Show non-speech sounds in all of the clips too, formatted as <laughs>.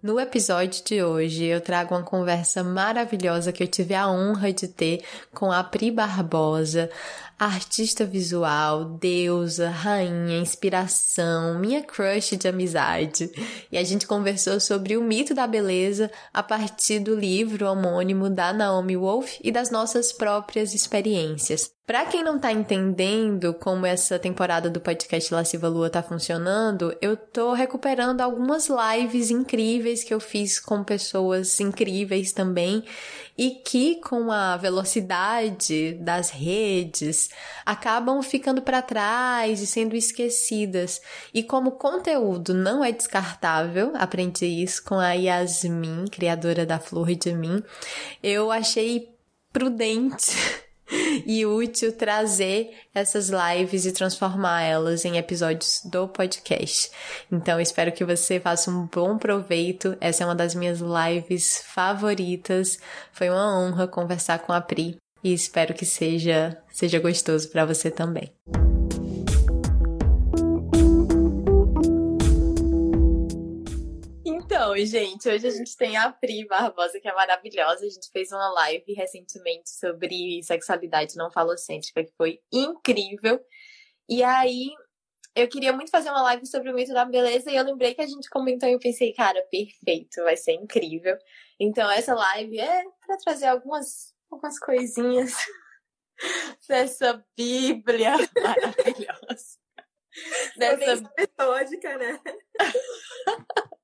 No episódio de hoje, eu trago uma conversa maravilhosa que eu tive a honra de ter com a Pri Barbosa, artista visual, deusa, rainha, inspiração, minha crush de amizade. E a gente conversou sobre o mito da beleza a partir do livro homônimo da Naomi Wolf e das nossas próprias experiências. Para quem não tá entendendo como essa temporada do podcast Lasciva Lua tá funcionando, eu tô recuperando algumas lives incríveis que eu fiz com pessoas incríveis também e que com a velocidade das redes acabam ficando para trás e sendo esquecidas. E como conteúdo não é descartável, aprendi isso com a Yasmin, criadora da Flor de Mim, eu achei prudente <laughs> <laughs> e útil trazer essas lives e transformar elas em episódios do podcast. Então, espero que você faça um bom proveito. Essa é uma das minhas lives favoritas. Foi uma honra conversar com a Pri e espero que seja seja gostoso para você também. Gente, hoje a gente tem a Pri Barbosa, que é maravilhosa. A gente fez uma live recentemente sobre sexualidade não falocêntrica, que foi incrível. E aí, eu queria muito fazer uma live sobre o mito da beleza e eu lembrei que a gente comentou e eu pensei, cara, perfeito, vai ser incrível. Então, essa live é para trazer algumas, algumas coisinhas <laughs> dessa Bíblia maravilhosa. Dessa metódica, né? <laughs>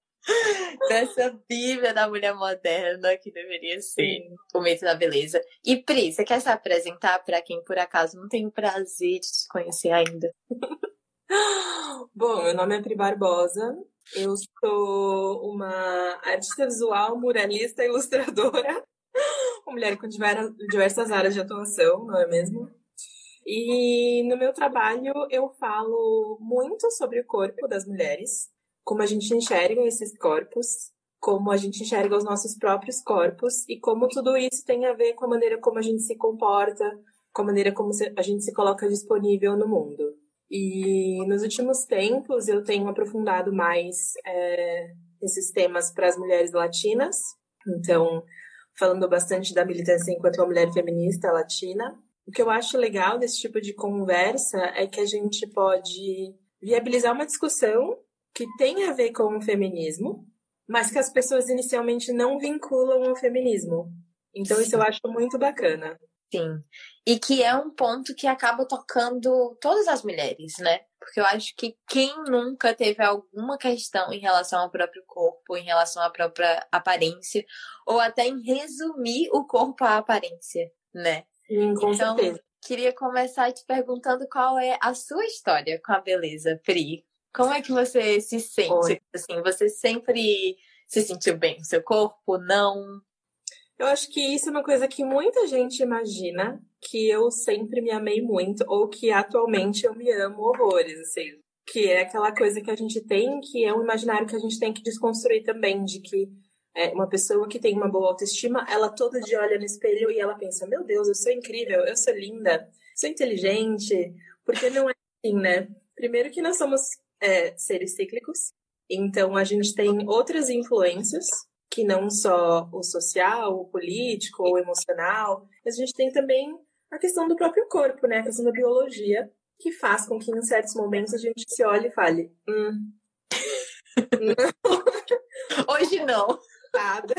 dessa Bíblia da mulher moderna que deveria ser o mito da beleza. E Pri, você quer se apresentar para quem por acaso não tem o prazer de te conhecer ainda? <laughs> Bom, meu nome é Pri Barbosa. Eu sou uma artista visual, muralista, ilustradora, <laughs> uma mulher com diversas áreas de atuação, não é mesmo? E no meu trabalho eu falo muito sobre o corpo das mulheres, como a gente enxerga esses corpos, como a gente enxerga os nossos próprios corpos e como tudo isso tem a ver com a maneira como a gente se comporta, com a maneira como a gente se coloca disponível no mundo. E nos últimos tempos eu tenho aprofundado mais é, esses temas para as mulheres latinas, então falando bastante da militância enquanto uma mulher feminista latina. O que eu acho legal desse tipo de conversa é que a gente pode viabilizar uma discussão que tem a ver com o feminismo, mas que as pessoas inicialmente não vinculam ao feminismo. Então, isso eu acho muito bacana. Sim. E que é um ponto que acaba tocando todas as mulheres, né? Porque eu acho que quem nunca teve alguma questão em relação ao próprio corpo, em relação à própria aparência, ou até em resumir o corpo à aparência, né? Sim, com então, certeza. Queria começar te perguntando qual é a sua história com a beleza, Pri. Como é que você se sente? Oi. Assim, você sempre se sentiu bem no seu corpo? Não? Eu acho que isso é uma coisa que muita gente imagina que eu sempre me amei muito ou que atualmente eu me amo horrores, assim. Que é aquela coisa que a gente tem, que é um imaginário que a gente tem que desconstruir também, de que é, uma pessoa que tem uma boa autoestima, ela todo dia olha no espelho e ela pensa: meu Deus, eu sou incrível, eu sou linda, sou inteligente, porque não é assim, né? Primeiro que nós somos é, seres cíclicos. Então, a gente tem outras influências, que não só o social, o político, o emocional, mas a gente tem também a questão do próprio corpo, né? A questão da biologia, que faz com que em certos momentos a gente se olhe e fale: hum, não. <laughs> Hoje não. Nada.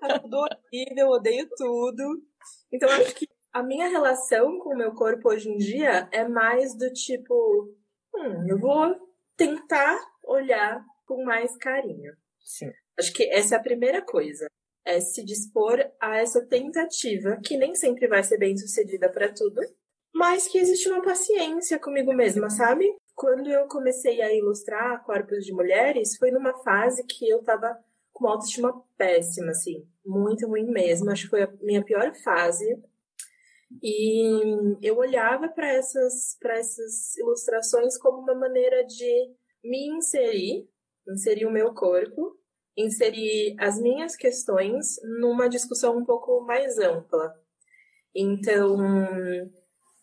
Tá tudo horrível, odeio tudo. Então, acho que a minha relação com o meu corpo hoje em dia é mais do tipo, hum, eu vou tentar olhar com mais carinho. Sim. Acho que essa é a primeira coisa. É se dispor a essa tentativa, que nem sempre vai ser bem sucedida para tudo, mas que existe uma paciência comigo mesma, sabe? Quando eu comecei a ilustrar corpos de mulheres, foi numa fase que eu tava com uma autoestima péssima, assim, muito ruim mesmo. Acho que foi a minha pior fase. E eu olhava para essas, essas ilustrações como uma maneira de me inserir, inserir o meu corpo, inserir as minhas questões numa discussão um pouco mais ampla. Então,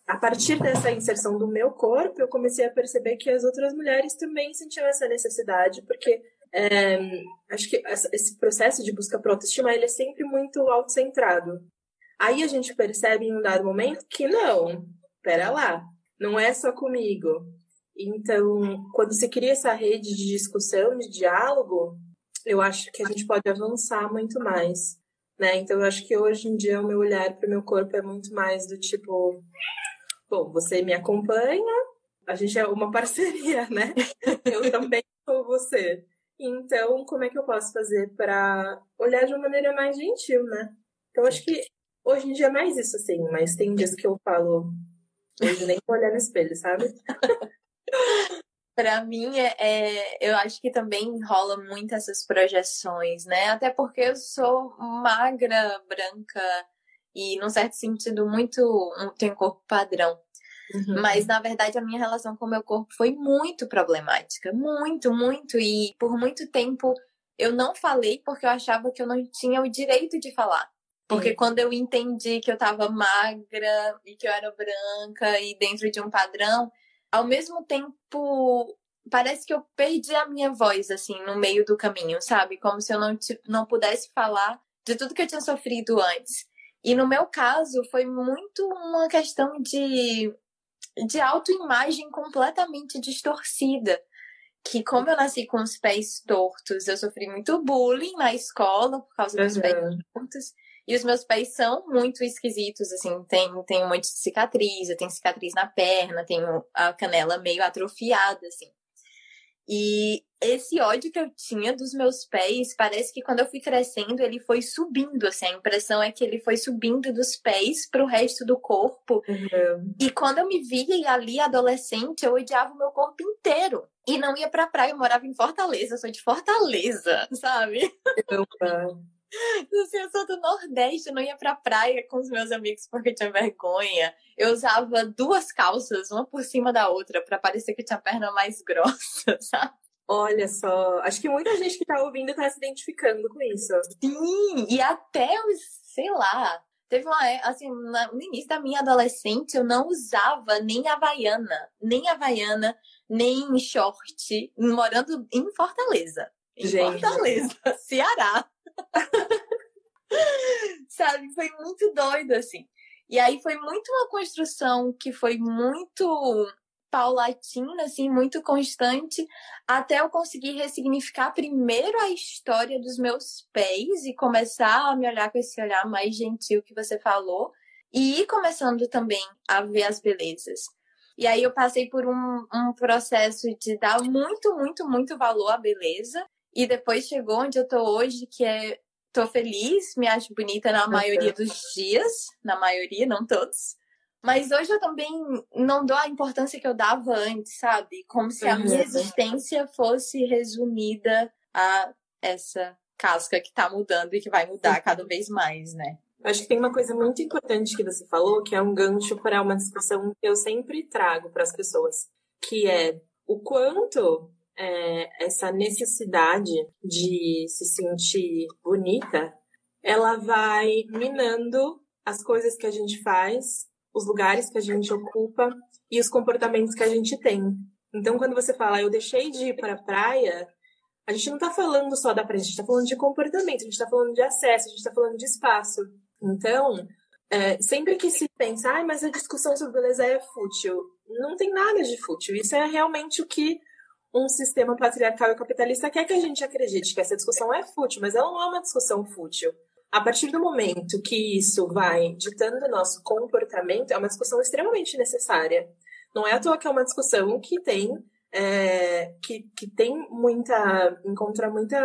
a partir dessa inserção do meu corpo, eu comecei a perceber que as outras mulheres também sentiam essa necessidade, porque é, acho que esse processo de busca por autoestima ele é sempre muito autocentrado. Aí a gente percebe em um dado momento que não, pera lá, não é só comigo. Então, quando se cria essa rede de discussão, de diálogo, eu acho que a gente pode avançar muito mais, né? Então, eu acho que hoje em dia o meu olhar para o meu corpo é muito mais do tipo, bom, você me acompanha, a gente é uma <laughs> parceria, né? Eu também sou você. Então, como é que eu posso fazer para olhar de uma maneira mais gentil, né? Então, acho que hoje em dia é mais isso, assim, mas tem dias que eu falo, hoje nem vou olhar no espelho, sabe? <laughs> Para mim, é, é, eu acho que também rola muito essas projeções, né? Até porque eu sou magra, branca e, num certo sentido, muito. tenho corpo padrão. Uhum. Mas, na verdade, a minha relação com o meu corpo foi muito problemática. Muito, muito. E por muito tempo eu não falei porque eu achava que eu não tinha o direito de falar. Porque Sim. quando eu entendi que eu tava magra e que eu era branca e dentro de um padrão, ao mesmo tempo parece que eu perdi a minha voz assim no meio do caminho, sabe? Como se eu não não pudesse falar de tudo que eu tinha sofrido antes. E no meu caso foi muito uma questão de de autoimagem completamente distorcida. Que como eu nasci com os pés tortos, eu sofri muito bullying na escola por causa dos uhum. pés tortos. E os meus pés são muito esquisitos, assim, tem, tem um monte de cicatriz, eu tenho cicatriz na perna, tenho a canela meio atrofiada, assim. E esse ódio que eu tinha dos meus pés, parece que quando eu fui crescendo, ele foi subindo, assim, a impressão é que ele foi subindo dos pés para o resto do corpo. Uhum. E quando eu me via ali adolescente, eu odiava o meu corpo inteiro. E não ia pra praia, eu morava em Fortaleza, eu sou de Fortaleza, <laughs> sabe? Uhum. Assim, eu sou do Nordeste, eu não ia pra praia com os meus amigos porque tinha vergonha. Eu usava duas calças, uma por cima da outra, para parecer que tinha a perna mais grossa, <laughs> sabe? Olha só, acho que muita gente que tá ouvindo tá se identificando com isso. Sim, e até os, sei lá, teve uma, assim, no início da minha adolescente, eu não usava nem havaiana, nem havaiana, nem short, morando em Fortaleza. Em gente. Fortaleza, <laughs> Ceará. <laughs> Sabe? Foi muito doido, assim. E aí foi muito uma construção que foi muito paulatina, assim, muito constante, até eu conseguir ressignificar primeiro a história dos meus pés e começar a me olhar com esse olhar mais gentil que você falou, e ir começando também a ver as belezas. E aí eu passei por um, um processo de dar muito, muito, muito valor à beleza e depois chegou onde eu tô hoje, que é tô feliz, me acho bonita na maioria dos dias, na maioria, não todos. Mas hoje eu também não dou a importância que eu dava antes, sabe? Como se a minha existência fosse resumida a essa casca que tá mudando e que vai mudar cada vez mais, né? Acho que tem uma coisa muito importante que você falou, que é um gancho para uma discussão que eu sempre trago para as pessoas, que é o quanto é, essa necessidade de se sentir bonita, ela vai minando as coisas que a gente faz, os lugares que a gente ocupa e os comportamentos que a gente tem. Então, quando você fala, eu deixei de ir para a praia, a gente não está falando só da praia, a gente está falando de comportamento, a gente está falando de acesso, a gente está falando de espaço. Então, é, sempre que se pensa, ah, mas a discussão sobre beleza é fútil, não tem nada de fútil. Isso é realmente o que um sistema patriarcal e capitalista quer que a gente acredite que essa discussão é fútil, mas ela não é uma discussão fútil. a partir do momento que isso vai ditando o nosso comportamento, é uma discussão extremamente necessária. Não é à toa que é uma discussão que tem é, que, que tem muita encontra muita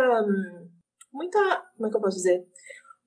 muita como é que eu posso dizer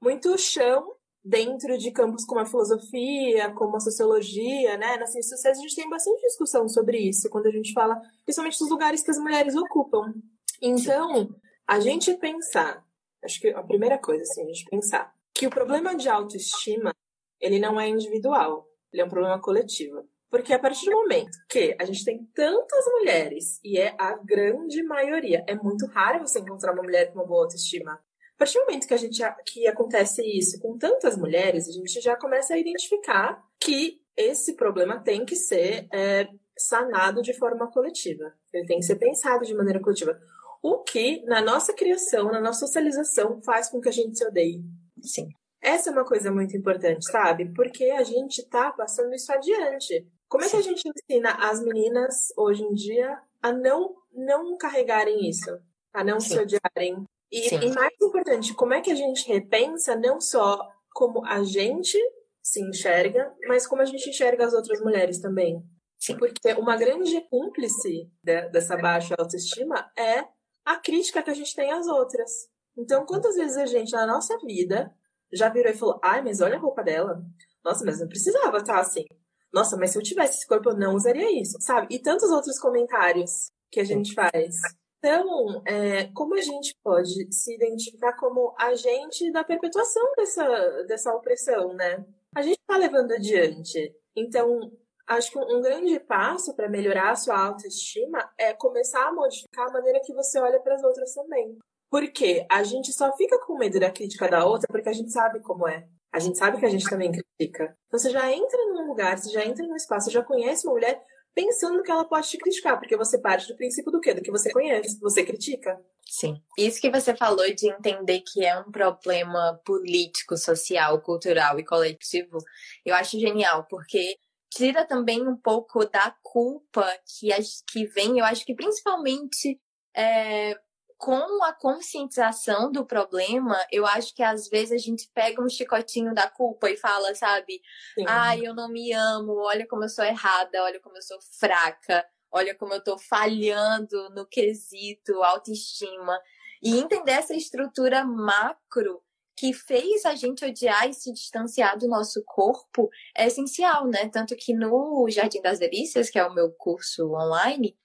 muito chão dentro de campos como a filosofia, como a sociologia, né? Nas ciências sociais a gente tem bastante discussão sobre isso quando a gente fala, principalmente dos lugares que as mulheres ocupam. Então, a gente pensar, acho que a primeira coisa, assim, a gente pensar que o problema de autoestima, ele não é individual, ele é um problema coletivo. Porque a partir do momento que a gente tem tantas mulheres, e é a grande maioria, é muito raro você encontrar uma mulher com uma boa autoestima. A partir do momento que a gente que acontece isso com tantas mulheres, a gente já começa a identificar que esse problema tem que ser é, sanado de forma coletiva. Ele tem que ser pensado de maneira coletiva. O que, na nossa criação, na nossa socialização, faz com que a gente se odeie. Sim. Essa é uma coisa muito importante, sabe? Porque a gente tá passando isso adiante. Como é que a gente ensina as meninas hoje em dia a não, não carregarem isso? A não Sim. se odiarem, e, e, mais importante, como é que a gente repensa não só como a gente se enxerga, mas como a gente enxerga as outras mulheres também? Sim. Porque uma grande cúmplice de, dessa baixa autoestima é a crítica que a gente tem às outras. Então, quantas vezes a gente, na nossa vida, já virou e falou: ai, mas olha a roupa dela. Nossa, mas não precisava estar assim. Nossa, mas se eu tivesse esse corpo, eu não usaria isso, sabe? E tantos outros comentários que a gente faz. Então, é, como a gente pode se identificar como agente da perpetuação dessa, dessa opressão, né? A gente está levando adiante. Então, acho que um grande passo para melhorar a sua autoestima é começar a modificar a maneira que você olha para as outras também. Porque a gente só fica com medo da crítica da outra porque a gente sabe como é. A gente sabe que a gente também critica. Então você já entra num lugar, você já entra num espaço, você já conhece uma mulher, pensando que ela pode te criticar, porque você parte do princípio do quê? Do que você conhece, você critica. Sim. Isso que você falou de entender que é um problema político, social, cultural e coletivo, eu acho genial, porque tira também um pouco da culpa que, que vem, eu acho que principalmente é, com a conscientização do problema, eu acho que às vezes a gente pega um chicotinho da culpa e fala, sabe? Sim. Ai, eu não me amo, olha como eu sou errada, olha como eu sou fraca, olha como eu tô falhando no quesito autoestima. E entender essa estrutura macro que fez a gente odiar e se distanciar do nosso corpo é essencial, né? Tanto que no Jardim das Delícias, que é o meu curso online,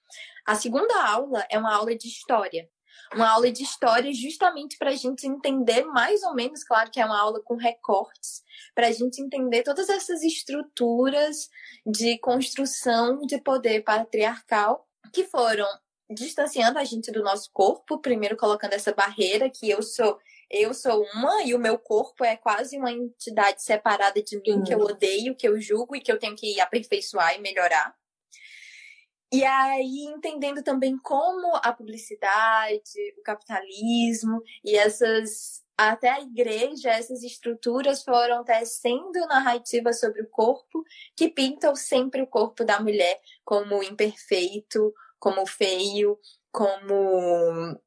a segunda aula é uma aula de história uma aula de história justamente para a gente entender mais ou menos, claro que é uma aula com recortes, para a gente entender todas essas estruturas de construção de poder patriarcal que foram distanciando a gente do nosso corpo, primeiro colocando essa barreira que eu sou eu sou uma e o meu corpo é quase uma entidade separada de mim, uhum. que eu odeio, que eu julgo e que eu tenho que aperfeiçoar e melhorar. E aí, entendendo também como a publicidade, o capitalismo e essas. Até a igreja, essas estruturas foram tecendo narrativas sobre o corpo que pintam sempre o corpo da mulher como imperfeito, como feio, como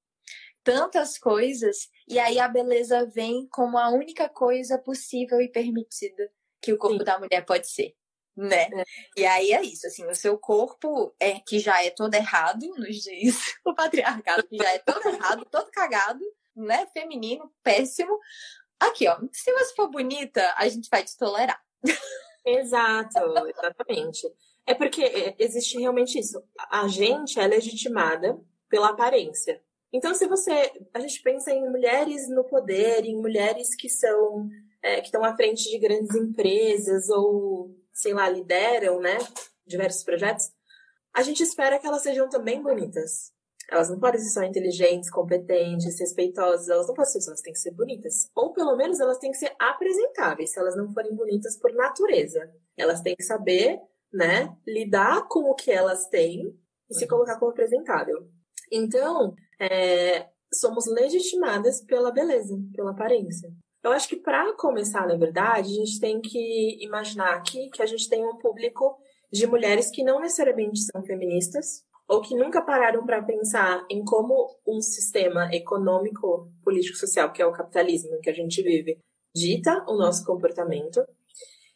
tantas coisas. E aí a beleza vem como a única coisa possível e permitida que o corpo Sim. da mulher pode ser né? É. E aí é isso, assim, o seu corpo é que já é todo errado, <laughs> nos diz o patriarcado, que já é todo errado, todo cagado, né? Feminino, péssimo. Aqui, ó, se você for bonita, a gente vai te tolerar. Exato, exatamente. É porque é, existe realmente isso. A gente é legitimada pela aparência. Então, se você. A gente pensa em mulheres no poder, em mulheres que são. É, que estão à frente de grandes empresas ou sei lá, lideram, né, diversos projetos, a gente espera que elas sejam também bonitas. Elas não podem ser só inteligentes, competentes, respeitosas, elas não podem ser elas têm que ser bonitas. Ou pelo menos elas têm que ser apresentáveis, se elas não forem bonitas por natureza. Elas têm que saber, né, lidar com o que elas têm e se uhum. colocar como apresentável. Então, é, somos legitimadas pela beleza, pela aparência. Eu acho que para começar, na verdade, a gente tem que imaginar aqui que a gente tem um público de mulheres que não necessariamente são feministas ou que nunca pararam para pensar em como um sistema econômico, político, social, que é o capitalismo que a gente vive, dita o nosso comportamento.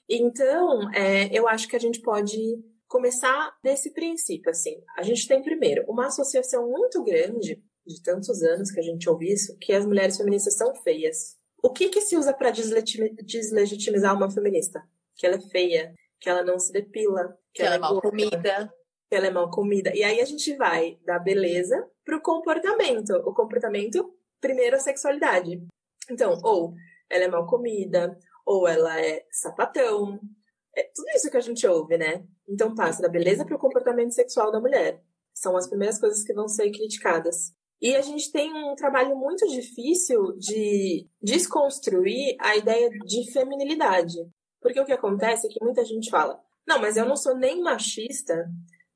Então, é, eu acho que a gente pode começar desse princípio, assim. A gente tem, primeiro, uma associação muito grande, de tantos anos que a gente ouve isso, que as mulheres feministas são feias. O que, que se usa para deslegitimizar uma feminista? Que ela é feia, que ela não se depila, que, que ela, ela, é mal comida. Que ela é mal comida. E aí a gente vai da beleza pro comportamento. O comportamento, primeiro a sexualidade. Então, ou ela é mal comida, ou ela é sapatão. É tudo isso que a gente ouve, né? Então passa da beleza para o comportamento sexual da mulher. São as primeiras coisas que vão ser criticadas. E a gente tem um trabalho muito difícil de desconstruir a ideia de feminilidade. Porque o que acontece é que muita gente fala: não, mas eu não sou nem machista,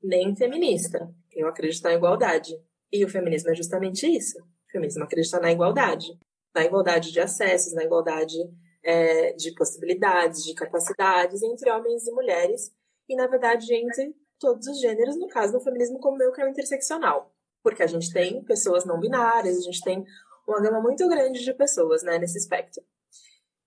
nem feminista. Eu acredito na igualdade. E o feminismo é justamente isso. O feminismo acredita na igualdade. Na igualdade de acessos, na igualdade é, de possibilidades, de capacidades entre homens e mulheres. E, na verdade, entre todos os gêneros, no caso do feminismo como meu, que é o interseccional. Porque a gente tem pessoas não binárias, a gente tem uma gama muito grande de pessoas né, nesse espectro.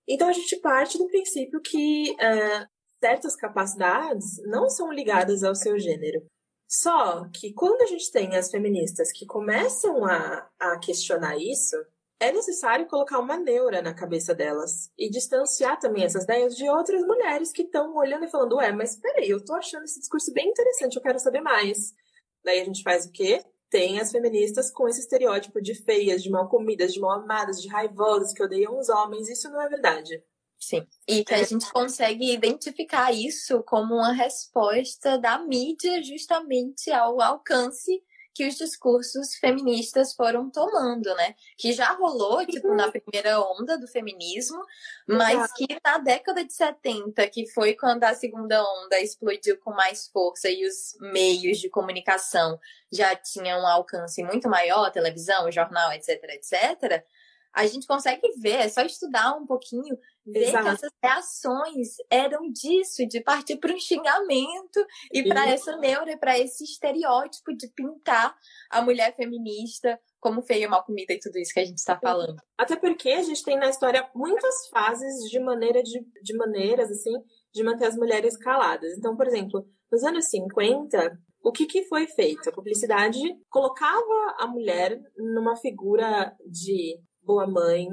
Então, a gente parte do princípio que uh, certas capacidades não são ligadas ao seu gênero. Só que quando a gente tem as feministas que começam a, a questionar isso, é necessário colocar uma neura na cabeça delas e distanciar também essas ideias de outras mulheres que estão olhando e falando: Ué, mas peraí, eu tô achando esse discurso bem interessante, eu quero saber mais. Daí a gente faz o quê? Tem as feministas com esse estereótipo de feias, de mal comidas, de mal amadas, de raivosas, que odeiam os homens. Isso não é verdade. Sim. E que a gente consegue identificar isso como uma resposta da mídia justamente ao alcance que os discursos feministas foram tomando, né? Que já rolou, tipo, na primeira onda do feminismo, mas que na década de 70, que foi quando a segunda onda explodiu com mais força e os meios de comunicação já tinham um alcance muito maior, televisão, jornal, etc, etc, a gente consegue ver, é só estudar um pouquinho, ver Exato. que essas reações eram disso, de partir para um xingamento e para essa neura, para esse estereótipo de pintar a mulher feminista como feia, mal comida e tudo isso que a gente está falando. Até porque a gente tem na história muitas fases de maneira de, de maneiras assim de manter as mulheres caladas. Então, por exemplo, nos anos 50, o que, que foi feito? A publicidade colocava a mulher numa figura de boa mãe,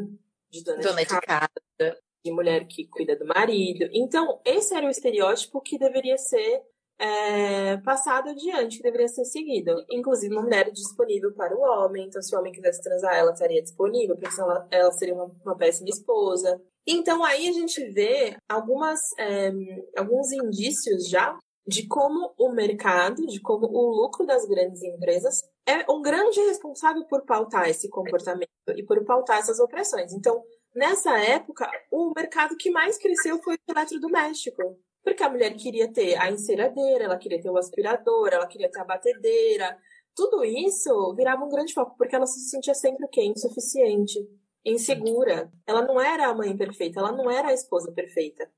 de dona, dona de, casa, de casa, de mulher que cuida do marido. Então, esse era o estereótipo que deveria ser é, passado adiante, que deveria ser seguido. Inclusive, uma mulher disponível para o homem. Então, se o homem quisesse transar, ela estaria disponível, porque ela, ela seria uma, uma péssima esposa. Então, aí a gente vê algumas, é, alguns indícios já de como o mercado, de como o lucro das grandes empresas é um grande responsável por pautar esse comportamento e por pautar essas opressões. Então, nessa época, o mercado que mais cresceu foi o eletrodoméstico. Porque a mulher queria ter a enceradeira, ela queria ter o aspirador, ela queria ter a batedeira. Tudo isso virava um grande foco, porque ela se sentia sempre o quê? Insuficiente, insegura. Ela não era a mãe perfeita, ela não era a esposa perfeita.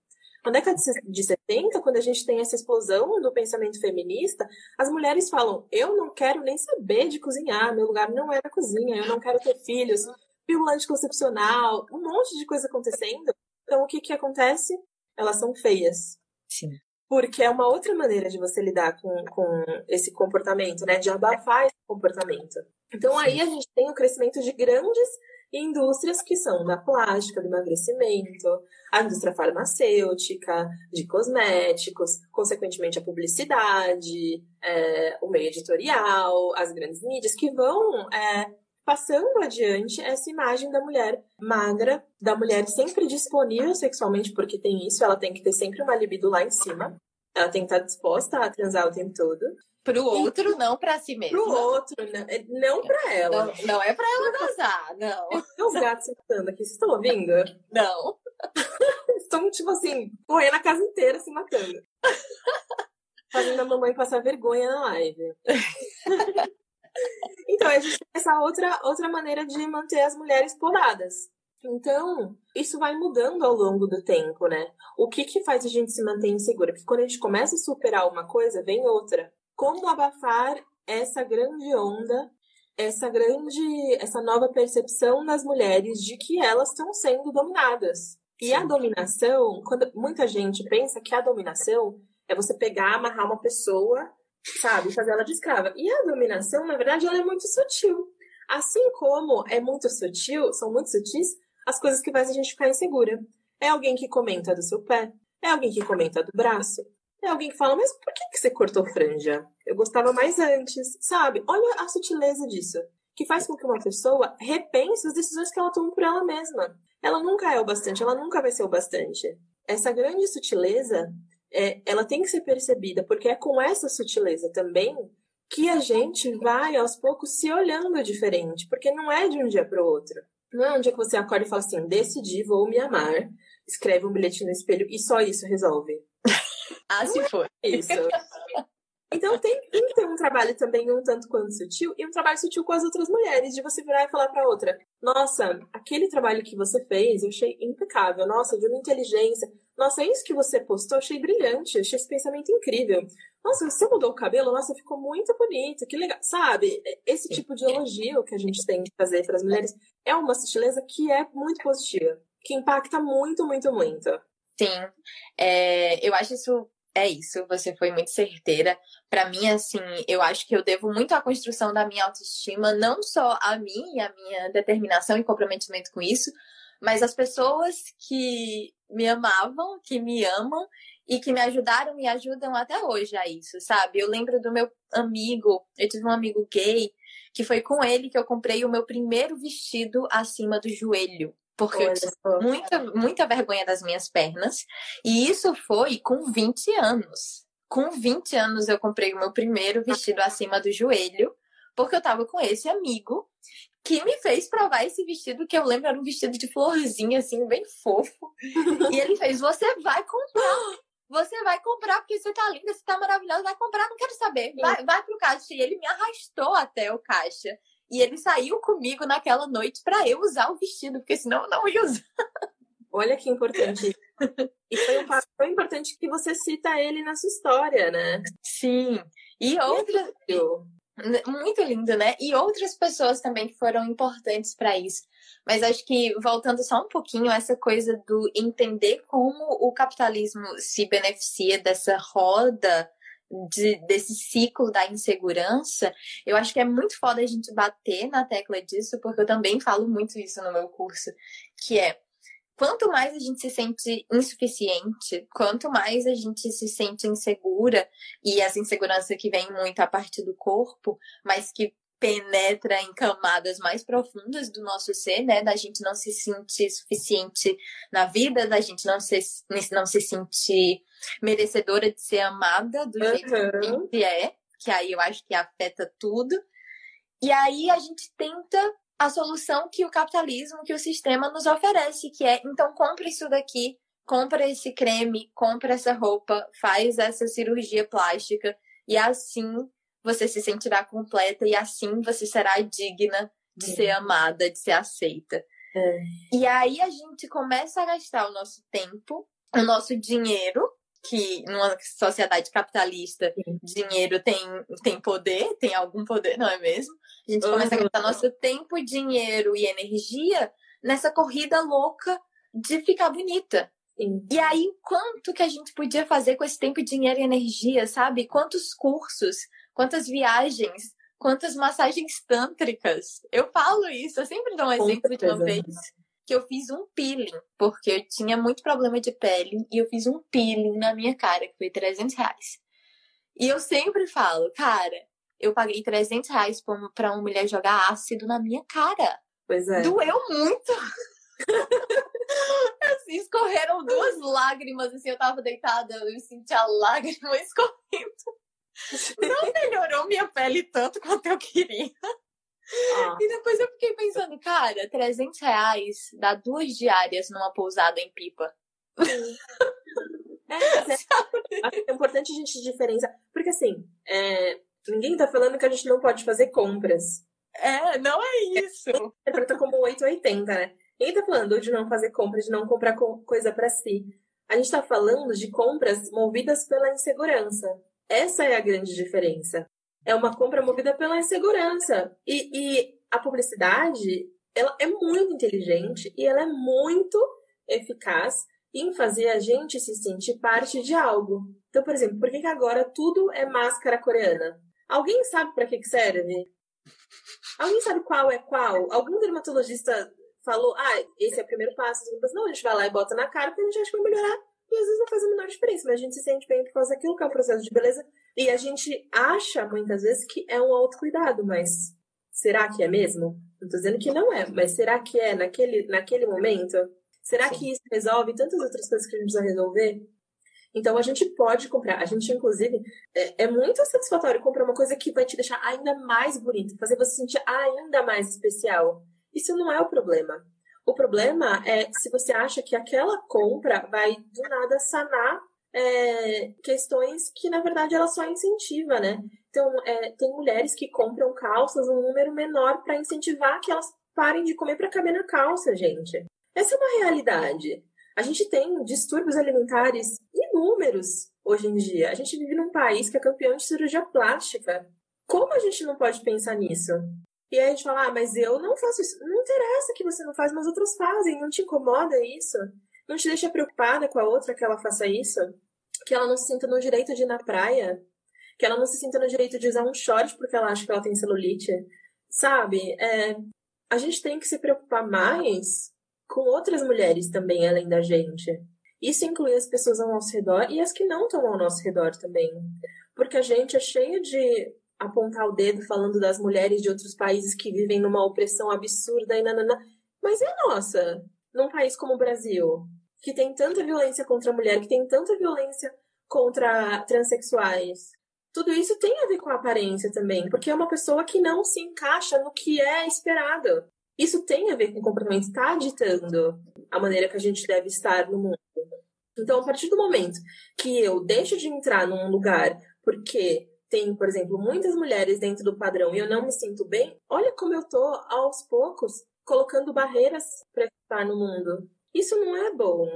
Na década de 70, quando a gente tem essa explosão do pensamento feminista, as mulheres falam: eu não quero nem saber de cozinhar, meu lugar não é na cozinha, eu não quero ter filhos, pílula anticoncepcional, um monte de coisa acontecendo. Então, o que, que acontece? Elas são feias. Sim. Porque é uma outra maneira de você lidar com, com esse comportamento, né? De abafar esse comportamento. Então, Sim. aí a gente tem o crescimento de grandes indústrias que são da plástica, do emagrecimento, a indústria farmacêutica, de cosméticos, consequentemente a publicidade, é, o meio editorial, as grandes mídias, que vão é, passando adiante essa imagem da mulher magra, da mulher sempre disponível sexualmente, porque tem isso, ela tem que ter sempre uma libido lá em cima, ela tem que estar disposta a transar o tempo todo. Pro outro, e, não pra si mesmo. Pro outro, não, é, não pra ela. Não, não é pra ela gozar, não. Tem os gatos se matando aqui, vocês estão ouvindo? Não. <laughs> Estão, tipo assim, correndo a casa inteira se matando. <laughs> Fazendo a mamãe passar vergonha na live. <laughs> então, a gente tem essa outra, outra maneira de manter as mulheres poladas. Então, isso vai mudando ao longo do tempo, né? O que que faz a gente se manter insegura? Porque quando a gente começa a superar uma coisa, vem outra como abafar essa grande onda, essa grande, essa nova percepção das mulheres de que elas estão sendo dominadas. E Sim. a dominação, quando muita gente pensa que a dominação é você pegar, amarrar uma pessoa, sabe, fazer ela de escrava. E a dominação, na verdade, ela é muito sutil. Assim como é muito sutil, são muito sutis as coisas que fazem a gente ficar insegura. É alguém que comenta do seu pé, é alguém que comenta do braço, é alguém que fala, mas por que, que você cortou franja? Eu gostava mais antes, sabe? Olha a sutileza disso. Que faz com que uma pessoa repense as decisões que ela toma por ela mesma. Ela nunca é o bastante, ela nunca vai ser o bastante. Essa grande sutileza, é, ela tem que ser percebida, porque é com essa sutileza também que a gente vai aos poucos se olhando diferente, porque não é de um dia para o outro. Não é um dia que você acorda e fala assim: decidi, vou me amar, escreve um bilhete no espelho e só isso resolve. Ah, se for. É isso. Então tem, tem que ter um trabalho também um tanto quanto sutil e um trabalho sutil com as outras mulheres, de você virar e falar para outra: Nossa, aquele trabalho que você fez eu achei impecável, nossa, de uma inteligência. Nossa, isso que você postou, eu achei brilhante, achei esse pensamento incrível. Nossa, você mudou o cabelo, nossa, ficou muito bonito, que legal. Sabe, esse tipo de elogio que a gente tem que fazer para as mulheres é uma sutileza que é muito positiva, que impacta muito, muito, muito. Sim, é, eu acho isso é isso, você foi muito certeira. Para mim, assim, eu acho que eu devo muito à construção da minha autoestima, não só a mim e a minha determinação e comprometimento com isso, mas as pessoas que me amavam, que me amam e que me ajudaram e ajudam até hoje a isso, sabe? Eu lembro do meu amigo, eu tive um amigo gay, que foi com ele que eu comprei o meu primeiro vestido acima do joelho porque Olha, eu tinha muita, muita vergonha das minhas pernas. E isso foi com 20 anos. Com 20 anos eu comprei o meu primeiro vestido acima do joelho, porque eu tava com esse amigo que me fez provar esse vestido, que eu lembro era um vestido de florzinha, assim, bem fofo. e ele fez: Você vai comprar. Você vai comprar porque você tá linda, você tá maravilhosa, vai comprar, não quero saber. Vai, vai pro caixa. E ele me arrastou até o caixa. E ele saiu comigo naquela noite para eu usar o vestido, porque senão eu não ia usar. Olha que importante. E foi um passo tão importante que você cita ele na sua história, né? Sim. E outras. Muito lindo, né? E outras pessoas também que foram importantes para isso. Mas acho que, voltando só um pouquinho, essa coisa do entender como o capitalismo se beneficia dessa roda de, desse ciclo da insegurança, eu acho que é muito foda a gente bater na tecla disso, porque eu também falo muito isso no meu curso, que é quanto mais a gente se sente insuficiente, quanto mais a gente se sente insegura, e essa insegurança que vem muito a partir do corpo, mas que penetra em camadas mais profundas do nosso ser, né? Da gente não se sentir suficiente na vida, da gente não se, não se sentir merecedora de ser amada do jeito que a gente é, que aí eu acho que afeta tudo. E aí a gente tenta a solução que o capitalismo, que o sistema nos oferece, que é então compra isso daqui, compra esse creme, compra essa roupa, faz essa cirurgia plástica e assim você se sentirá completa e assim você será digna de é. ser amada, de ser aceita. É. E aí a gente começa a gastar o nosso tempo, o nosso dinheiro, que numa sociedade capitalista, Sim. dinheiro tem, tem poder, tem algum poder, não é mesmo? A gente começa a gastar nosso tempo, dinheiro e energia nessa corrida louca de ficar bonita. Sim. E aí, quanto que a gente podia fazer com esse tempo, dinheiro e energia, sabe? Quantos cursos, quantas viagens, quantas massagens tântricas. Eu falo isso, eu sempre dou um exemplo de uma vez que eu fiz um peeling, porque eu tinha muito problema de pele e eu fiz um peeling na minha cara, que foi 300 reais. E eu sempre falo, cara, eu paguei 300 reais pra uma mulher jogar ácido na minha cara. Pois é. Doeu muito. <laughs> assim, escorreram duas lágrimas, assim, eu tava deitada, eu senti a lágrima <laughs> escorrendo. Não melhorou minha pele tanto quanto eu queria. Ah. E depois eu fiquei pensando, cara, 300 reais dá duas diárias numa pousada em pipa. É, é, é, importante a gente diferenciar. Porque assim, é, ninguém tá falando que a gente não pode fazer compras. É, não é isso. Interpreta como 880, né? Ninguém tá falando de não fazer compras, de não comprar coisa para si. A gente tá falando de compras movidas pela insegurança. Essa é a grande diferença. É uma compra movida pela insegurança. E, e a publicidade, ela é muito inteligente e ela é muito eficaz em fazer a gente se sentir parte de algo. Então, por exemplo, por que, que agora tudo é máscara coreana? Alguém sabe para que, que serve? Alguém sabe qual é qual? Algum dermatologista falou, ah, esse é o primeiro passo. Não, a gente vai lá e bota na cara porque a gente acha que vai melhorar. E às vezes não faz a menor diferença, mas a gente se sente bem por causa daquilo que é um processo de beleza. E a gente acha muitas vezes que é um autocuidado, mas será que é mesmo? Não tô dizendo que não é, mas será que é naquele, naquele momento? Será Sim. que isso resolve tantas outras coisas que a gente precisa resolver? Então a gente pode comprar. A gente, inclusive, é, é, muito satisfatório comprar uma coisa que vai te deixar ainda mais bonito, fazer você se sentir ainda mais especial. Isso não é o problema. O problema é se você acha que aquela compra vai do nada sanar é, questões que, na verdade, ela só incentiva, né? Então, é, tem mulheres que compram calças um número menor para incentivar que elas parem de comer para caber na calça, gente. Essa é uma realidade. A gente tem distúrbios alimentares inúmeros hoje em dia. A gente vive num país que é campeão de cirurgia plástica. Como a gente não pode pensar nisso? E aí a gente fala, ah, mas eu não faço isso. Não interessa que você não faz, mas outros fazem. Não te incomoda isso? Não te deixa preocupada com a outra que ela faça isso? Que ela não se sinta no direito de ir na praia? Que ela não se sinta no direito de usar um short porque ela acha que ela tem celulite? Sabe? É, a gente tem que se preocupar mais com outras mulheres também, além da gente. Isso inclui as pessoas ao nosso redor e as que não estão ao nosso redor também. Porque a gente é cheia de apontar o dedo falando das mulheres de outros países que vivem numa opressão absurda e nanana. Mas é nossa, num país como o Brasil, que tem tanta violência contra a mulher, que tem tanta violência contra transexuais. Tudo isso tem a ver com a aparência também, porque é uma pessoa que não se encaixa no que é esperado. Isso tem a ver com o comportamento, está ditando a maneira que a gente deve estar no mundo. Então, a partir do momento que eu deixo de entrar num lugar porque tem, por exemplo, muitas mulheres dentro do padrão e eu não me sinto bem, olha como eu tô aos poucos colocando barreiras para estar no mundo. Isso não é bom.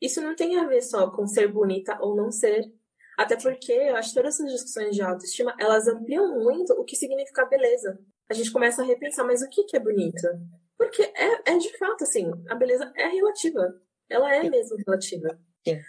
Isso não tem a ver só com ser bonita ou não ser. Até porque eu acho que todas essas discussões de autoestima, elas ampliam muito o que significa beleza a gente começa a repensar, mas o que, que é bonito? Porque é, é de fato assim, a beleza é relativa. Ela é mesmo relativa.